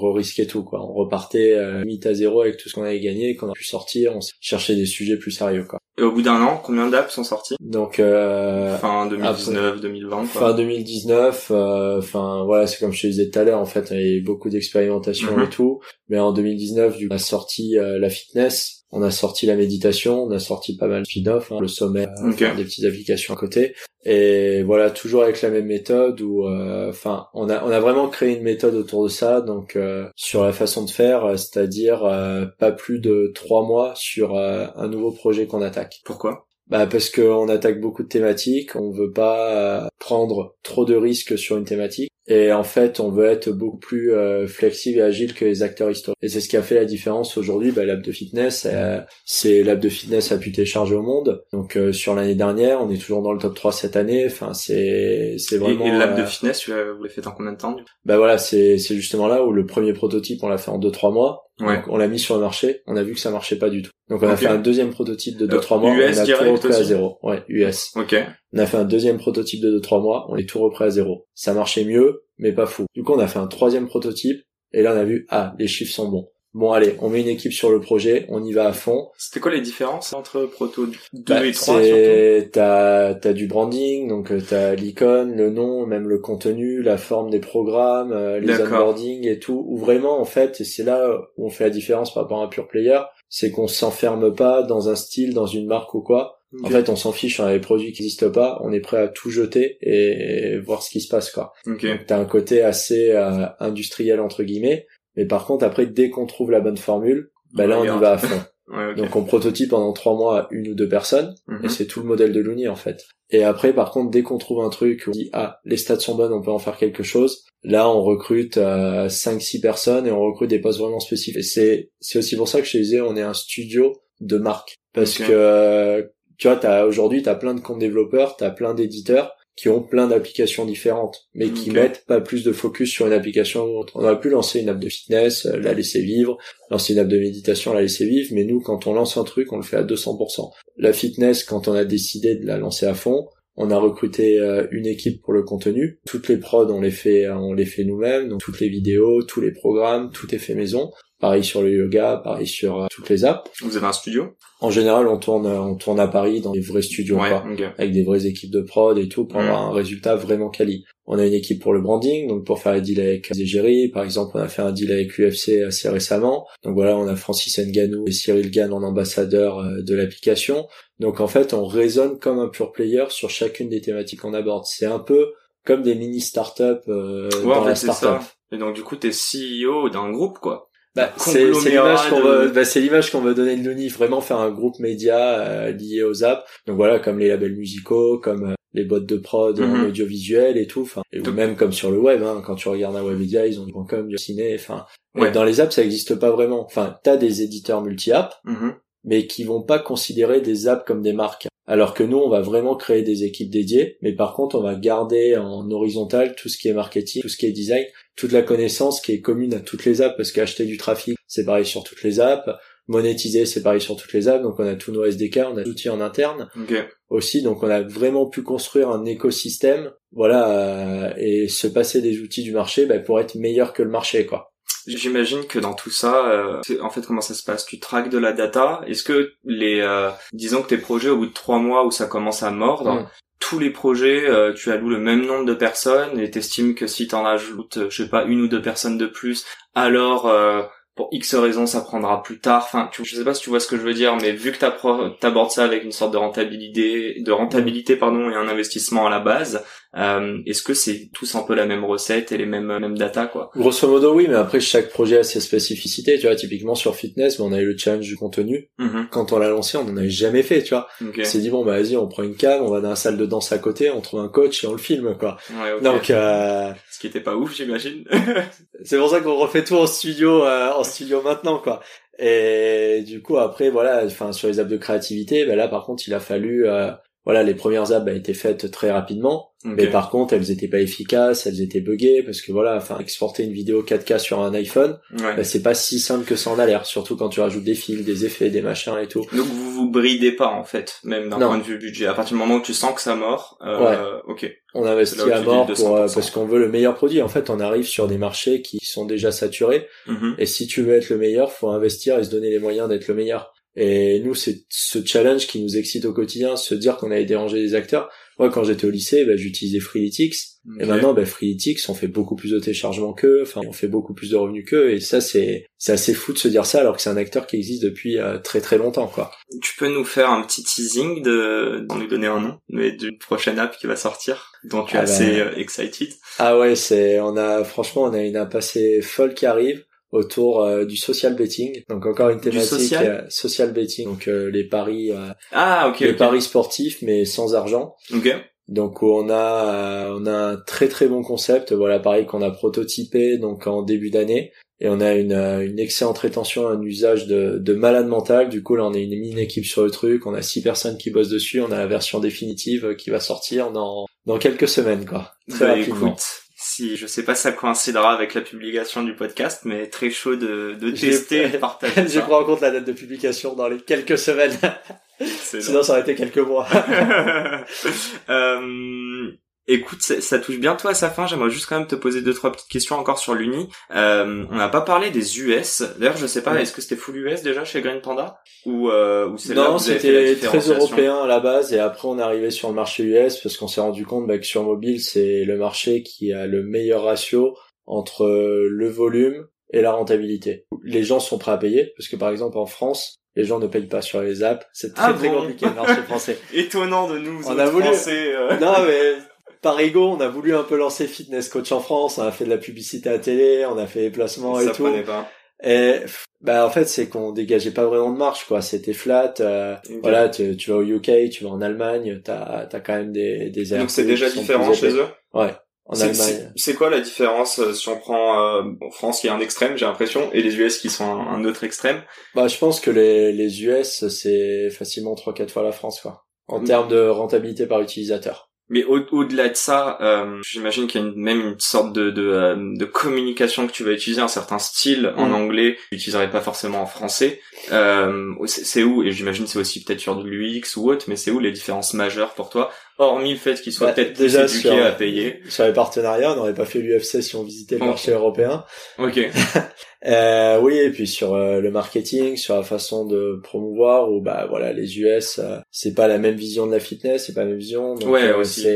on risquait tout, quoi. On repartait euh, limite à zéro avec tout ce qu'on avait gagné, qu'on a pu sortir, on cherchait des sujets plus sérieux, quoi. Et au bout d'un an, combien d'apps sont sortis Donc euh, fin 2019, 2020. Quoi. Fin 2019. Euh, enfin voilà, c'est comme je te disais tout à l'heure. En fait, il y a eu beaucoup d'expérimentation Mhm. et tout. Mais en 2019, du coup, on a sorti euh, la fitness. On a sorti la méditation, on a sorti pas mal de spin-off, hein, le sommet, euh, des petites applications à côté. Et voilà, toujours avec la même méthode où, euh, enfin, on a on a vraiment créé une méthode autour de ça. Donc euh, sur la façon de faire, c'est-à-dire euh, pas plus de trois mois sur euh, un nouveau projet qu'on attaque. Pourquoi? Bah parce qu'on attaque beaucoup de thématiques, on veut pas prendre trop de risques sur une thématique et en fait on veut être beaucoup plus euh, flexible et agile que les acteurs historiques. Et c'est ce qui a fait la différence aujourd'hui. Bah, l'app de fitness, euh, c'est l'app de fitness la plus téléchargée au monde. Donc euh, sur l'année dernière, on est toujours dans le top 3 cette année. Enfin c'est c'est vraiment. et l'app euh, de fitness, tu l'as- vous l'avez fait en combien de temps bah voilà, c'est c'est justement là où le premier prototype on l'a fait en 2-3 mois. Ouais. Donc, on l'a mis sur le marché, on a vu que ça marchait pas du tout. Donc on a fait un deuxième prototype de 2-3 Euh, mois, US on a tout repris à zéro. Ouais, US. Ok. On a fait un deuxième prototype de 2-3 mois, on est tout repris à zéro. Ça marchait mieux, mais pas fou. Du coup, on a fait un troisième prototype, et là on a vu, ah, les chiffres sont bons. Bon allez, on met une équipe sur le projet, on y va à fond. C'était quoi les différences entre Proto 2 Bah, et 3 surtout c'est t'as t'as du branding, donc euh, t'as l'icône, le nom, même le contenu, la forme des programmes, euh, les onboarding et tout. Où vraiment en fait, et c'est là où on fait la différence par rapport à un pure player, c'est qu'on s'enferme pas dans un style, dans une marque ou quoi. En fait, on s'en fiche, on a des produits qui n'existent pas, on est prêt à tout jeter et voir ce qui se passe quoi. Ok. Donc t'as un côté assez euh, industriel entre guillemets, mais par contre après dès qu'on trouve la bonne formule, bah là on y va à fond. Ouais. Donc on prototype pendant trois mois une ou deux personnes, Mhm. et c'est tout le modèle de Looney en fait. Et après par contre dès qu'on trouve un truc, on dit ah les stats sont bonnes, on peut en faire quelque chose. Là on recrute euh, 5-6 personnes et on recrute des postes vraiment spécifiques. Et c'est c'est aussi pour ça que je te disais on est un studio de marque parce que euh, tu vois t'as aujourd'hui t'as plein de comptes développeurs, t'as plein d'éditeurs qui ont plein d'applications différentes, mais qui mettent pas plus de focus sur une application ou autre. On aurait pu lancer une app de fitness, euh, la laisser vivre, lancer une app de méditation, la laisser vivre, mais nous, quand on lance un truc, on le fait à 200%. La fitness, quand on a décidé de la lancer à fond, on a recruté euh, une équipe pour le contenu. Toutes les prods, on les fait, on les fait nous-mêmes. Donc toutes les vidéos, tous les programmes, tout est fait maison. Pareil sur le yoga, pareil sur euh, toutes les apps. Vous avez un studio? En général, on tourne, on tourne à Paris dans des vrais studios, Ouais, quoi avec des vraies équipes de prod et tout pour Mm. avoir un résultat vraiment quali. On a une équipe pour le branding, donc pour faire les deals avec les égéries. Par exemple, on a fait un deal avec l'UFC assez récemment. Donc voilà, on a Francis Nganou et Cyril Gann en ambassadeur euh, de l'application. Donc en fait, on raisonne comme un pure player sur chacune des thématiques qu'on aborde. C'est un peu comme des mini startups euh, Ouais, en dans la fait, c'est startup. Et donc, du coup, t'es CEO d'un groupe, quoi. Bah, Un c'est c'est l'image qu'on de- veut, bah, c'est l'image qu'on veut donner de Looney, vraiment faire un groupe média euh, lié aux apps. Donc voilà, comme les labels musicaux, comme euh, les boîtes de prod en audiovisuel et tout. Enfin, et ou même comme sur le web, hein, quand tu regardes un webmedia, ils ont du .com, du ciné. Enfin, Ouais. dans les apps, ça n'existe pas vraiment. Enfin, t'as des éditeurs multi-apps, Mhm. mais qui vont pas considérer des apps comme des marques. Alors que nous, on va vraiment créer des équipes dédiées, mais par contre, on va garder en horizontal tout ce qui est marketing, tout ce qui est design, toute la connaissance qui est commune à toutes les apps, parce qu'acheter du trafic, c'est pareil sur toutes les apps, monétiser, c'est pareil sur toutes les apps, donc on a tous nos SDK, on a des outils en interne aussi, donc on a vraiment pu construire un écosystème, voilà, euh, et se passer des outils du marché bah, pour être meilleur que le marché, quoi. J'imagine que dans tout ça, euh, en fait, comment ça se passe? Tu traques de la data. Est-ce que les, euh, disons que tes projets, au bout de trois mois où ça commence à mordre, Mm. tous les projets, euh, tu alloues le même nombre de personnes et t'estimes que si t'en ajoutes, euh, je sais pas, une ou deux personnes de plus, alors euh, pour X raisons, ça prendra plus tard. Enfin, tu, je sais pas si tu vois ce que je veux dire, mais vu que t'abordes ça avec une sorte de rentabilité, de rentabilité pardon, et un investissement à la base, euh, est-ce que c'est tous un peu la même recette et les mêmes mêmes data quoi? Grosso modo, oui, mais après, chaque projet a ses spécificités, tu vois, typiquement sur fitness, on a eu le challenge du contenu, Mhm. quand on l'a lancé, on n'en avait jamais fait, tu vois. On s'est dit bon bah vas-y, on prend une cam, on va dans la salle de danse à côté, on trouve un coach et on le filme quoi. Ouais, ok. Donc euh, Ce qui était pas ouf, j'imagine. c'est pour ça qu'on refait tout en studio, euh, en studio maintenant quoi. Et du coup après voilà, enfin sur les apps de créativité, bah là par contre il a fallu euh, voilà, les premières apps bah, étaient faites très rapidement, mais par contre, elles étaient pas efficaces, elles étaient buggées parce que voilà, enfin, exporter une vidéo 4K sur un iPhone, bah, c'est pas si simple que ça en a l'air, surtout quand tu rajoutes des fils, des effets, des machins et tout. Donc vous vous bridez pas en fait, même d'un point de vue budget. À partir du moment où tu sens que ça mord, euh, ouais. ok. On investit à mort pour, euh, parce qu'on veut le meilleur produit. En fait, on arrive sur des marchés qui sont déjà saturés, mhm. et si tu veux être le meilleur, faut investir et se donner les moyens d'être le meilleur. Et nous, c'est ce challenge qui nous excite au quotidien, se dire qu'on allait déranger les acteurs. Moi, quand j'étais au lycée, bah, j'utilisais Freeletics. Et maintenant, bah, Freeletics, on fait beaucoup plus de téléchargements qu'eux. Enfin, on fait beaucoup plus de revenus qu'eux. Et ça, c'est c'est assez fou de se dire ça, alors que c'est un acteur qui existe depuis euh, très très longtemps, quoi. Tu peux nous faire un petit teasing de, d'en nous donner un nom, mais d'une prochaine app qui va sortir, dont tu es ah assez bah. euh, excited. Ah ouais, c'est, on a, franchement, on a une app assez folle qui arrive autour euh, du social betting. Donc encore une thématique social? Euh, social? betting, donc euh, les paris ah, ok. les paris sportifs mais sans argent. OK. Donc on a on a un très très bon concept, voilà pareil qu'on a prototypé donc en début d'année et on a une, une excellente rétention, un usage de, de malade mental. Du coup là on est une mini équipe sur le truc, on a six personnes qui bossent dessus, on a la version définitive qui va sortir dans dans quelques semaines quoi. Très bah, rapidement. Si je sais pas si ça coïncidera avec la publication du podcast, mais très chaud de, de tester et partager. je prends en compte la date de publication dans les quelques semaines. Sinon, ça aurait été quelques mois. euh, Écoute, ça, touche bien toi à sa fin. J'aimerais juste quand même te poser deux trois petites questions encore sur l'Uni. Euh, on n'a pas parlé des US. D'ailleurs, je sais pas, est-ce que c'était full US déjà chez Green Panda? Ou euh, ou c'est Non, c'était très européen à la base et après on est arrivé sur le marché US parce qu'on s'est rendu compte bah, que sur mobile c'est le marché qui a le meilleur ratio entre le volume et la rentabilité. Les gens sont prêts à payer parce que par exemple en France, les gens ne payent pas sur les apps. C'est très ah très compliqué le marché français. Étonnant de nous. On a voulu. Français, euh. Non mais par ego, on a voulu un peu lancer Fitness Coach en France, on a fait de la publicité à télé, on a fait des placements et tout. pas. Et bah en fait c'est qu'on dégageait pas vraiment de marche quoi, c'était flat. Euh, voilà, tu, vas au UK, tu vas en Allemagne, t'as as quand même des des Donc c'est déjà différent chez eux. Ouais. En Allemagne. C'est quoi la différence euh, si on prend euh, France qui est un extrême, j'ai l'impression, et les US qui sont un, autre extrême? Bah je pense que les les US c'est facilement trois quatre fois la France quoi, en mm. termes de rentabilité par utilisateur. Mais au-delà de ça, euh, j'imagine qu'il y a même une sorte de, de, euh, de, communication que tu vas utiliser, un certain style en mm. anglais, que tu n'utiliserais pas forcément en français. Euh, c'est où, et j'imagine c'est aussi peut-être sur de l'UX ou autre, mais c'est où les différences majeures pour toi, hormis le fait qu'ils soient bah, peut-être déjà éduqués à payer Sur les partenariats, on n'aurait pas fait l'UFC si on visitait le marché européen. Ok. euh, oui, et puis sur euh, le marketing, sur la façon de promouvoir, ou bah voilà, les US, euh, c'est pas la même vision de la fitness, c'est pas la même vision. Donc, ouais, aussi.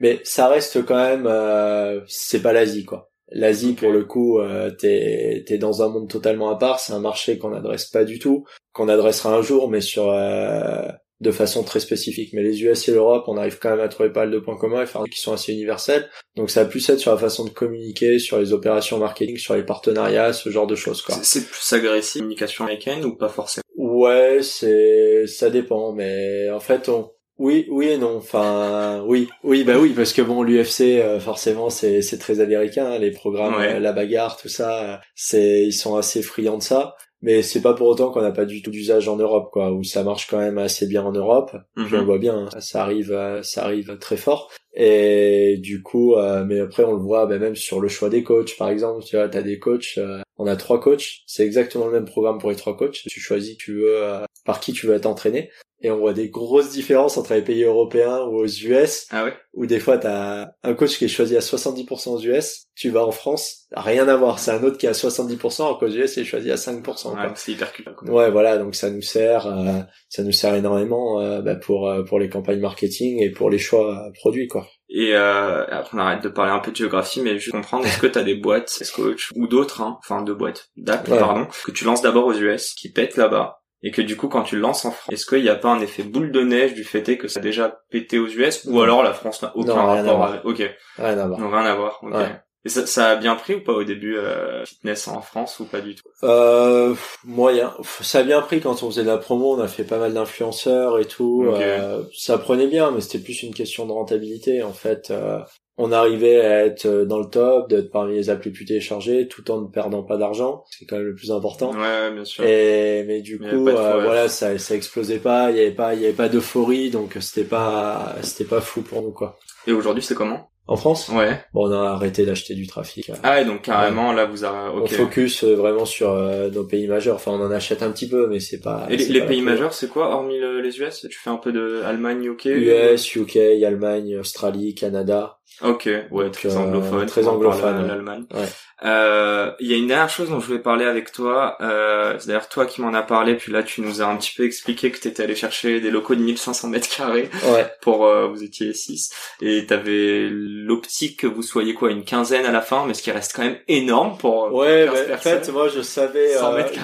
Mais ça reste quand même, c'est pas l'Asie quoi. L'Asie, pour le coup, euh, t'es es dans un monde totalement à part. C'est un marché qu'on n'adresse pas du tout, qu'on adressera un jour, mais sur euh, de façon très spécifique. Mais les US et l'Europe, on arrive quand même à trouver pas mal de points communs et faire qui sont assez universels. Donc ça va plus être sur la façon de communiquer, sur les opérations marketing, sur les partenariats, ce genre de choses. quoi. C'est plus agressif, communication américaine ou pas forcément? Ouais, c'est ça dépend, mais en fait on oui, oui et non. Enfin, oui, oui, bah oui, parce que bon, l'UFC, euh, forcément, c'est c'est très américain. Hein, les programmes, euh, la bagarre, tout ça, c'est ils sont assez friands de ça. Mais c'est pas pour autant qu'on n'a pas du tout d'usage en Europe, quoi, où ça marche quand même assez bien en Europe. Mhm. voit bien, hein, ça arrive, ça arrive très fort. Et du coup, mais après on le voit, bah, même sur le choix des coachs, par exemple, tu vois, t'as des coachs, on a trois coachs, c'est exactement le même programme pour les trois coachs. Tu choisis, tu veux par qui tu veux être entraîné et on voit des grosses différences entre les pays européens ou aux US. Ah ouais? Où des fois t'as un coach qui est choisi à 70% aux US, tu vas en France, rien à voir. C'est un autre qui est à 70% alors qu'aux US il est choisi à 5%. Ouais, c'est hyper Ouais, voilà, donc ça nous sert, euh, ça nous sert énormément euh, bah, pour euh, pour les campagnes marketing et pour les choix produits quoi. Et après on arrête de parler un peu de géographie, mais juste comprendre est-ce que t'as des boîtes, coach ou d'autres, hein, enfin deux boîtes, d'apps pardon, que tu lances d'abord aux US, qui pètent là-bas et que du coup quand tu le lances en France, est-ce qu'il n'y a pas un effet boule de neige du fait que ça a déjà pété aux US ou alors la France n'a aucun rapport avec... Ok. Rien à voir. Non, rien à voir. Ok. Et ça, ça, a bien pris ou pas au début euh, fitness en France ou pas du tout? Euh, Moyen. Ça a bien pris quand on faisait de la promo, on a fait pas mal d'influenceurs et tout. Euh, ça prenait bien, mais c'était plus une question de rentabilité en fait. Euh, on arrivait à être dans le top, d'être parmi les apps les plus téléchargées, tout en ne perdant pas d'argent, c'est quand même le plus important. Ouais, bien sûr. Et mais du coup, euh, voilà, ça, ça explosait pas, il y avait pas, il y avait pas d'euphorie, donc c'était pas, c'était pas fou pour nous quoi. Et aujourd'hui, c'est comment? En France Ouais. Bon, on a arrêté d'acheter du trafic. Ah ouais, donc carrément, là, vous. On focus euh, vraiment sur euh, nos pays majeurs. Enfin, on en achète un petit peu, mais c'est pas... Et les, pays majeurs, c'est quoi, hormis les US Tu fais un peu de Allemagne, UK US, UK, Allemagne, Australie, Canada. Ok, ouais, très euh, anglophone. Très anglophone. L'Allemagne. Ouais. Euh, il y a une dernière chose dont je voulais parler avec toi. Euh, c'est d'ailleurs toi qui m'en as parlé, puis là tu nous as un petit peu expliqué que tu étais allé chercher des locaux de 1500 mètres carrés. Ouais. Pour euh, vous étiez 6 et t'avais l'optique que vous soyez quoi une quinzaine à la fin, mais ce qui reste quand même énorme pour. Ouais, en fait moi je savais,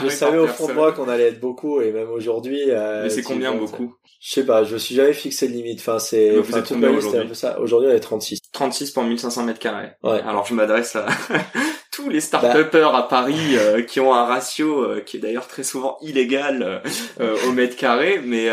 je savais au fond de moi qu'on allait être beaucoup et même aujourd'hui. mais c'est combien beaucoup? Je sais pas, je me suis jamais fixé de limite. Enfin c'est. Vous êtes combien aujourd'hui? Aujourd'hui on est 36. 36 pour 1500 mètres carrés. Ouais. Alors je m'adresse à tous les start à Paris euh, qui ont un ratio euh, qui est d'ailleurs très souvent illégal euh, au mètre carré, mais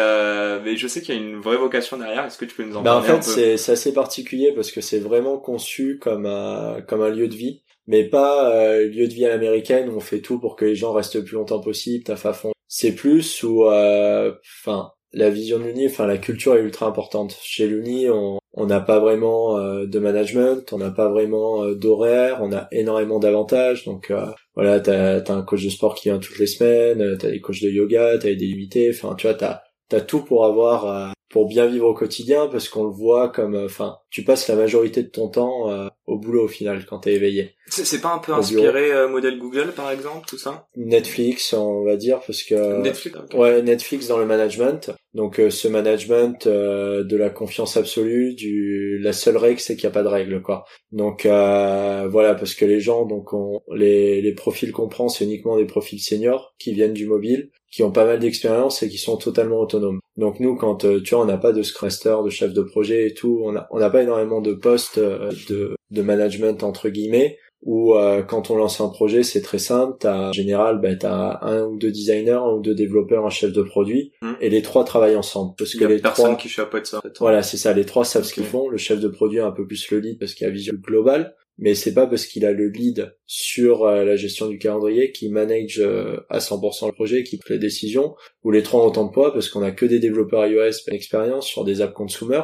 mais je sais qu'il y a une vraie vocation derrière. Est-ce que tu peux nous en bah, parler En fait, c'est assez particulier parce que c'est vraiment conçu comme un comme un lieu de vie, mais pas lieu de vie à l'américaine où on fait tout pour que les gens restent le plus longtemps possible, taf à fond. C'est plus où, enfin, la vision de l'Uni, enfin la culture est ultra importante. Chez l'Uni, on on n'a pas vraiment euh, de management, on n'a pas vraiment euh, d'horaire, on a énormément d'avantages. Donc euh, voilà, t'as as un coach de sport qui vient toutes les semaines, t'as des coachs de yoga, t'as des limités. Enfin, tu vois, t'as as tout pour avoir pour bien vivre au quotidien parce qu'on le voit comme enfin tu passes la majorité de ton temps euh, au boulot au final quand t'es éveillé. C'est pas un peu inspiré euh, modèle Google par exemple tout ça? Netflix on va dire parce que Netflix ouais Netflix dans le management. Donc euh, ce management de la confiance absolue du la seule règle c'est qu'il n'y a pas de règle quoi. Donc voilà parce que les gens donc on, les les profils qu'on prend c'est uniquement des profils seniors qui viennent du mobile qui ont pas mal d'expérience et qui sont totalement autonomes. Donc nous, quand tu vois, on n'a pas de Scrum de chef de projet et tout, on n'a on a pas énormément de postes euh, de, de management entre guillemets, où euh, quand on lance un projet, c'est très simple. T'as, en général, bah, t'as un ou deux designers, un ou deux développeurs, un chef de produit, mmh. et les trois travaillent ensemble. Parce Il que y a les personne qui chapeaute ça. Voilà, c'est ça. Les trois savent ce qu'ils font. Le chef de produit a un peu plus le lead parce qu'il a vision globale mais c'est pas parce qu'il a le lead sur euh, la gestion du calendrier qu'il manage euh, à 100% le projet, qu'il prend les décisions, ou les trois ont autant de poids parce qu'on a que des développeurs iOS expérience sur des apps consumer.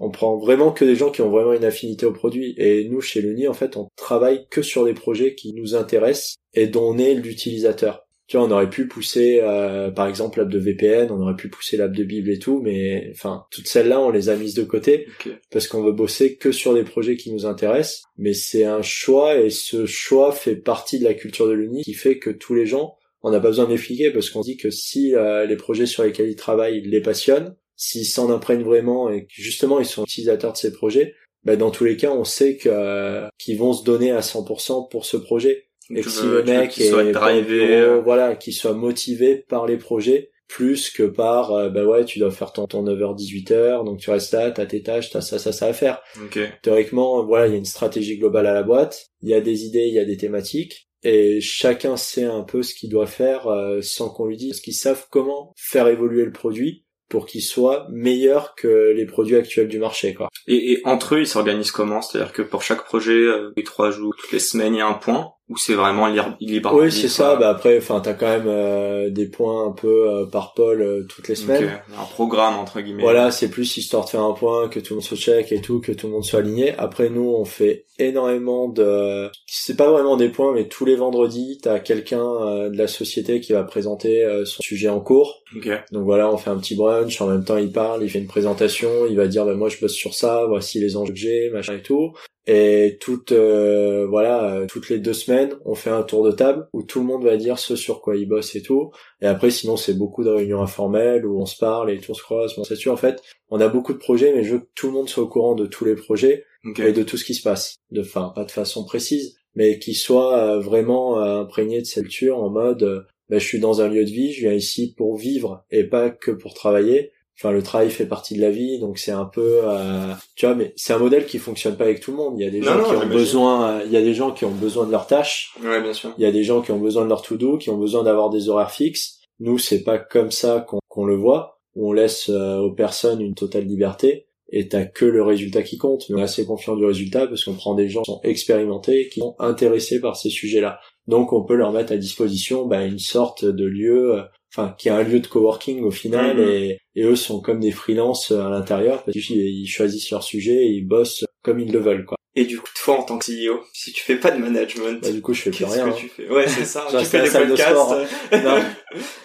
On prend vraiment que des gens qui ont vraiment une affinité au produit. Et nous, chez Luni, en fait, on travaille que sur des projets qui nous intéressent et dont on est l'utilisateur tu vois, on aurait pu pousser, euh, par exemple, l'app de VPN, on aurait pu pousser l'app de Bible et tout, mais enfin, toutes celles-là, on les a mises de côté parce qu'on veut bosser que sur des projets qui nous intéressent. Mais c'est un choix et ce choix fait partie de la culture de l'Uni qui fait que tous les gens, on n'a pas besoin d'expliquer parce qu'on dit que si euh, les projets sur lesquels ils travaillent les passionnent, s'ils s'en imprègnent vraiment et que justement ils sont utilisateurs de ces projets, bah, dans tous les cas, on sait que euh, qu'ils vont se donner à 100% pour ce projet et que si le mec est soit drivé, euh. voilà, qu'il soit motivé par les projets plus que par euh, bah ouais tu dois faire ton, ton 9h 18h donc tu restes là t'as tes tâches t'as ça ça ça à faire okay. théoriquement voilà il y a une stratégie globale à la boîte il y a des idées il y a des thématiques et chacun sait un peu ce qu'il doit faire euh, sans qu'on lui dise parce qu'ils savent comment faire évoluer le produit pour qu'il soit meilleur que les produits actuels du marché quoi. Et, et entre eux ils s'organisent comment? C'est-à-dire que pour chaque projet, euh, les trois jours, toutes les semaines il y a un point ou c'est vraiment libre Oui, c'est ça. Bah après, enfin, t'as quand même euh, des points un peu euh, par pôle euh, toutes les semaines. Un programme entre guillemets. Voilà, c'est plus histoire de faire un point, que tout le monde se check et tout, que tout le monde soit aligné. Après, nous, on fait énormément de. C'est pas vraiment des points, mais tous les vendredis, t'as quelqu'un de la société qui va présenter son sujet en cours. Donc voilà, on fait un petit brunch. En même temps, il parle, il fait une présentation, il va dire, bah moi, je bosse sur ça. Voici les enjeux que j'ai, machin et tout. Et toutes euh, voilà, toutes les deux semaines, on fait un tour de table où tout le monde va dire ce sur quoi il bosse et tout. Et après, sinon, c'est beaucoup de réunions informelles où on se parle et tout se croise. Bon, c'est sûr, en fait, on a beaucoup de projets, mais je veux que tout le monde soit au courant de tous les projets et de tout ce qui se passe. De, enfin, pas de façon précise, mais qui soit euh, vraiment euh, imprégné de cette culture en mode, bah, je suis dans un lieu de vie, je viens ici pour vivre et pas que pour travailler enfin le travail fait partie de la vie donc c'est un peu euh, tu vois mais c'est un modèle qui fonctionne pas avec tout le monde. Il y a des gens qui ont besoin il y a des gens qui ont besoin de leurs tâches ouais bien sûr. Il y a des gens qui ont besoin de leur to do qui ont besoin d'avoir des horaires fixes. Nous c'est pas comme ça qu'on le voit. On laisse euh, aux personnes une totale liberté et t'as que le résultat qui compte. Mais on est assez confiant du résultat parce qu'on prend des gens qui sont expérimentés, qui sont intéressés par ces sujets-là. Donc on peut leur mettre à disposition bah, une sorte de lieu, euh, enfin qui est un lieu de coworking au final, et, et, eux sont comme des freelances à l'intérieur parce qu'ils choisissent leur sujet et ils bossent comme ils le veulent quoi. Et du coup, toi, en tant que CEO, si tu fais pas de management, bah, du coup, je fais plus rien. Que tu fais? Ouais, c'est ça. tu fais des podcasts. non.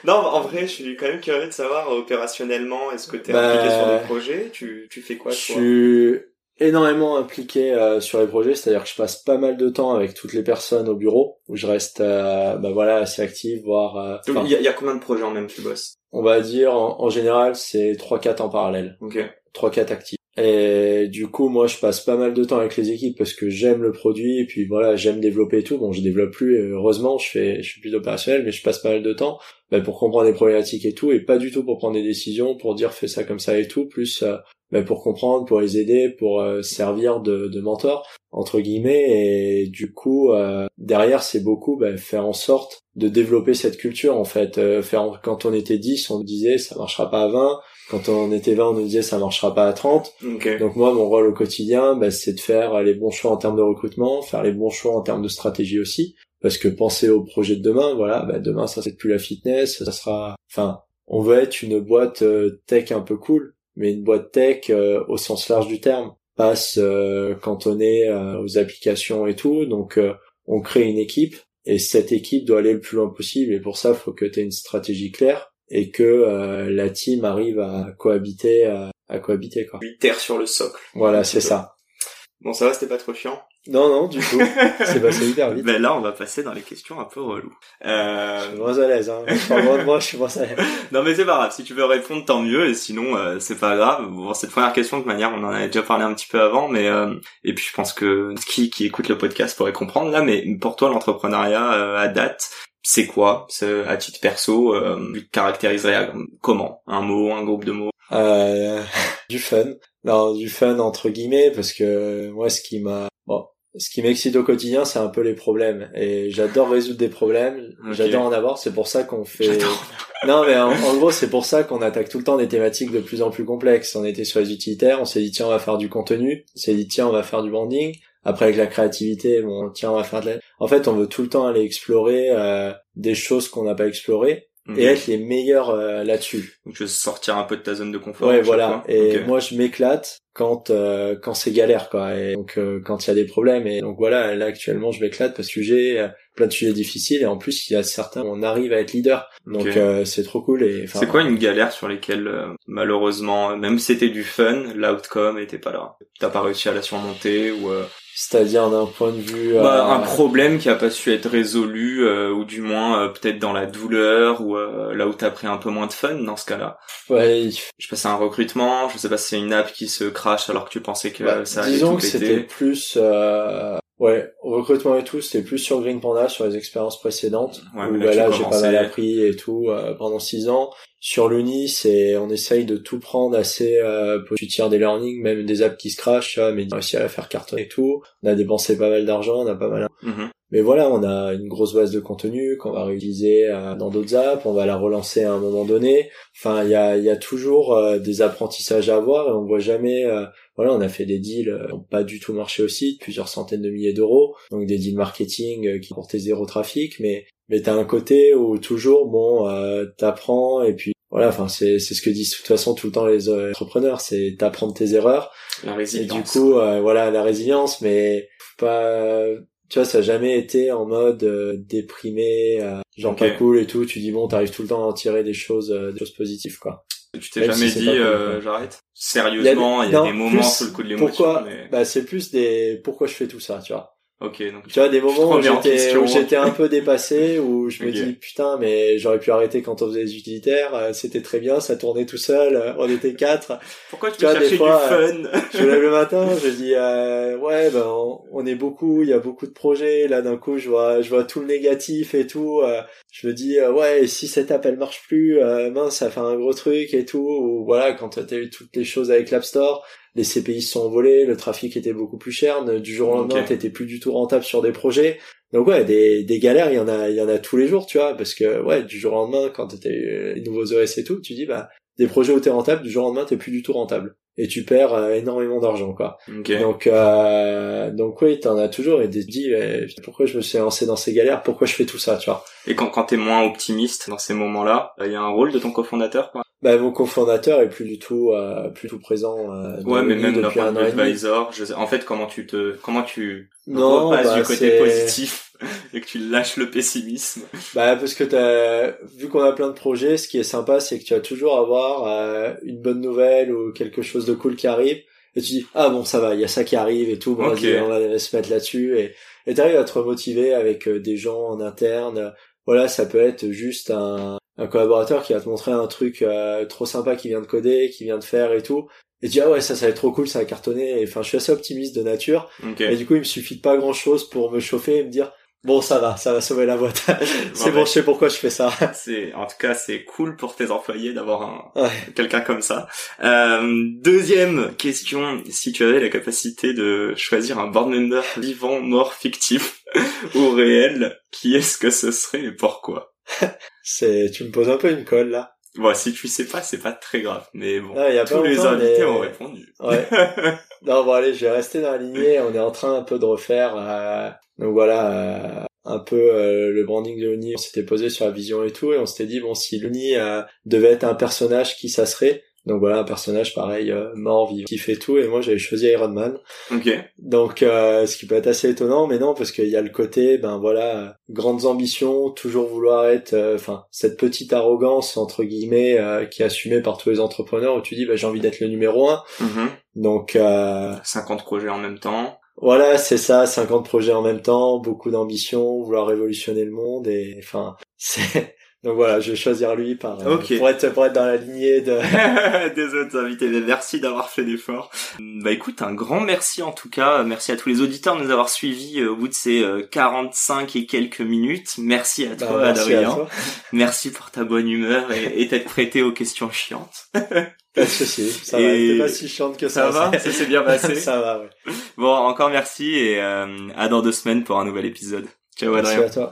non, en vrai, je suis quand même curieux de savoir opérationnellement, est-ce que tu es bah, impliqué sur des projets? Tu, tu fais quoi Je suis énormément impliqué euh, sur les projets, c'est-à-dire que je passe pas mal de temps avec toutes les personnes au bureau, où je reste, euh, bah voilà, assez actif, voire. Euh, Donc, il y, a combien de projets en même que tu bosses? On va dire, en, en général, c'est trois, quatre en parallèle. Ok. Trois, quatre actifs. Et du coup, moi, je passe pas mal de temps avec les équipes parce que j'aime le produit et puis voilà, j'aime développer et tout. Bon, je développe plus, heureusement, je fais, je suis plus opérationnel, mais je passe pas mal de temps bah, pour comprendre les problématiques et tout, et pas du tout pour prendre des décisions, pour dire fais ça comme ça et tout, plus euh, bah, pour comprendre, pour les aider, pour euh, servir de, de, mentor entre guillemets. Et du coup, euh, derrière, c'est beaucoup bah, faire en sorte de développer cette culture en fait. faire quand on était 10, on disait ça marchera pas à 20 quand on était 20, on nous disait ça marchera pas à 30. Donc moi, mon rôle au quotidien, bah, c'est de faire les bons choix en termes de recrutement, faire les bons choix en termes de stratégie aussi. Parce que penser au projet de demain, voilà, bah, demain ça c'est plus la fitness, ça sera, enfin, on veut être une boîte euh, tech un peu cool, mais une boîte tech euh, au sens large du terme, passe euh, on est aux applications et tout. Donc on crée une équipe et cette équipe doit aller le plus loin possible et pour ça, il faut que tu aies une stratégie claire et que euh, la team arrive à cohabiter à, à cohabiter quoi. terre sur le socle. Voilà, c'est ça. Bon, ça va, c'était pas trop chiant. Non, non, du coup, c'est passé hyper vite. Ben là, on va passer dans les questions un peu reloues. Euh... Je suis moins à l'aise, hein. de moi, je suis moins à l'aise. non, mais c'est pas grave. Si tu veux répondre, tant mieux. Et sinon, euh, c'est pas grave. Bon, cette première question, de manière, on en avait déjà parlé un petit peu avant, mais euh, et puis je pense que qui qui écoute le podcast pourrait comprendre là. Mais pour toi, l'entrepreneuriat euh, à date, c'est quoi à titre perso euh, caractériserait comment? Un mot un groupe de mots? Euh, du fun. Non du fun entre guillemets parce que moi ce qui m'a bon ce qui m'excite au quotidien c'est un peu les problèmes. Et j'adore résoudre des problèmes. J'adore en avoir. C'est pour ça qu'on fait non mais en, en gros c'est pour ça qu'on attaque tout le temps des thématiques de plus en plus complexes. On était sur les utilitaires. On s'est dit tiens on va faire du contenu. On s'est dit tiens on va faire du branding après avec la créativité, bon tiens on va faire de la... En fait on veut tout le temps aller explorer euh, des choses qu'on n'a pas explorées et être les meilleurs euh, là-dessus. Donc je veux sortir un peu de ta zone de confort. Ouais voilà. Et moi je m'éclate quand euh, quand c'est galère quoi. Et donc quand il y a des problèmes et donc voilà là actuellement je m'éclate parce que j'ai plein de sujets difficiles et en plus il y a certains où on arrive à être leader. Donc c'est trop cool et. C'est quoi une galère sur lesquelles malheureusement même si c'était du fun, l'outcome était pas là? T'as pas réussi à la surmonter ou c'est-à-dire d'un point de vue bah, un euh, problème qui a pas su être résolu euh, ou du moins euh, peut-être dans la douleur ou là où t'as pris un peu moins de fun dans ce cas-là. Ouais. Je passe à un recrutement, je sais pas si c'est une app qui se crache alors que tu pensais que bah, ça allait Disons que c'était plus ouais, recrutement et tout, c'était plus sur Green Panda sur les expériences précédentes où bah, là, j'ai pas mal appris et tout pendant six ans sur l'Uni, c'est on essaye de tout prendre assez euh, tu tires des learnings, même des apps qui se crachent, mais on a réussi à la faire cartonner et tout. On a dépensé pas mal d'argent, on a pas mal. Mhm. Mais voilà, on a une grosse base de contenu qu'on va réutiliser euh, dans d'autres apps, on va la relancer à un moment donné. Enfin, il y a, y a toujours euh, des apprentissages à avoir et on voit jamais. Euh, voilà, on a fait des deals qui n'ont pas du tout marché aussi, plusieurs centaines de milliers d'euros, donc des deals marketing qui portaient zéro trafic, mais mais t'as un côté où toujours bon euh, t'apprends et puis voilà enfin c'est c'est ce que disent de toute façon tout le temps les entrepreneurs c'est t'apprendre tes erreurs la résilience et du coup euh, voilà la résilience mais pas tu vois ça a jamais été en mode euh, déprimé genre pas cool et tout. Tu dis bon t'arrives tout le temps à en tirer des choses des choses positives quoi. Tu t'es jamais dit j'arrête sérieusement il y a, des, moments sous le coup de l'émotion pourquoi bah c'est plus des pourquoi je fais tout ça tu vois Ok, donc tu vois des moments où j'étais où j'étais un peu dépassé où je me dis putain mais j'aurais pu arrêter quand on faisait les utilitaires euh, c'était très bien ça tournait tout seul euh, on était quatre. Pourquoi tu, tu vois, des fois, du fun euh, je lève le matin je dis euh, ouais ben on, est beaucoup il y a beaucoup de projets là d'un coup je vois je vois tout le négatif et tout je me dis ouais si cette app elle marche plus mince ça fait un gros truc et tout ou voilà quand t'as eu toutes les choses avec l'App Store les CPI se sont envolés, le trafic était beaucoup plus cher, du jour au lendemain, t'étais plus du tout rentable sur des projets. Donc ouais, des, des galères, il y en a, il y en a tous les jours, tu vois, parce que ouais, du jour au lendemain, quand t'étais les nouveaux OS et tout, tu dis bah des projets où t'es rentable, du jour au lendemain, t'es plus du tout rentable. et tu perds euh, énormément d'argent quoi. Donc euh, donc oui, t'en as toujours et tu te dis eh, pourquoi je me suis lancé dans ces galères, pourquoi je fais tout ça, tu vois? Et quand quand t'es moins optimiste dans ces moments-là, il y a un rôle de ton cofondateur quoi? Bah mon cofondateur est plus du tout euh, plus du tout présent. Euh, ouais, mais même depuis un advisor, je sais, en fait comment tu te comment tu non, repasses bah, du côté positif et que tu lâches le pessimisme. Bah parce que t'as vu qu'on a plein de projets, ce qui est sympa c'est que tu vas toujours avoir euh, une bonne nouvelle ou quelque chose de cool qui arrive et tu dis ah bon ça va, il y a ça qui arrive et tout, bon, on va se mettre là-dessus et et t'arrives à te remotiver avec euh, des gens en interne. Voilà, ça peut être juste un un collaborateur qui va te montrer un truc euh, trop sympa qui vient de coder, qui vient de faire et tout, et tu dis ah ouais ça ça va être trop cool, ça va cartonner. Enfin je suis assez optimiste de nature, et du coup il me suffit de pas grand chose pour me chauffer et me dire bon ça va, ça va sauver la boîte. c'est bon, je sais pourquoi je fais ça. c'est en tout cas c'est cool pour tes employés d'avoir un quelqu'un comme ça. Euh, deuxième question, si tu avais la capacité de choisir un board member vivant, mort, fictif ou réel, qui est-ce que ce serait et pourquoi? c'est, tu me poses un peu une colle là. Bon, si tu sais pas, c'est pas très grave. Mais bon, ah, y a tous les invités ont répondu. Ouais. non, bon allez, je vais rester dans la lignée. On est en train un peu de refaire. Euh... Donc voilà, euh, un peu euh, le branding de Luni. On s'était posé sur la vision et tout, et on s'était dit bon, si Luni euh, devait être un personnage, qui ça serait? Donc voilà, un personnage pareil, euh, mort, vivant, qui fait tout, et moi j'avais choisi Iron Man. Ok. Donc euh, ce qui peut être assez étonnant, mais non, parce qu'il y a le côté, ben voilà, grandes ambitions, toujours vouloir être, euh, enfin, cette petite arrogance, entre guillemets, qui est assumée par tous les entrepreneurs, où tu dis, ben j'ai envie d'être le numéro un. Mm-hmm. Donc... 50 projets en même temps. Voilà, c'est ça, 50 projets en même temps, beaucoup d'ambition, vouloir révolutionner le monde, et enfin, c'est donc voilà, je vais choisir lui par, euh, pour, être, pour être dans la lignée de... des autres invités. merci d'avoir fait l'effort. Bah écoute, un grand merci en tout cas. Merci à tous les auditeurs de nous avoir suivis euh, au bout de ces 45 euh, et quelques minutes. Merci à bah, toi, Adrien. merci pour ta bonne humeur et, et t'être prêté aux questions chiantes. Pas de souci, ça va, pas si chiante que ça. Ça va, ça s'est bien passé? ça va, ouais. Bon, encore merci et à dans deux semaines pour un nouvel épisode. Ciao Adrien. Merci à toi.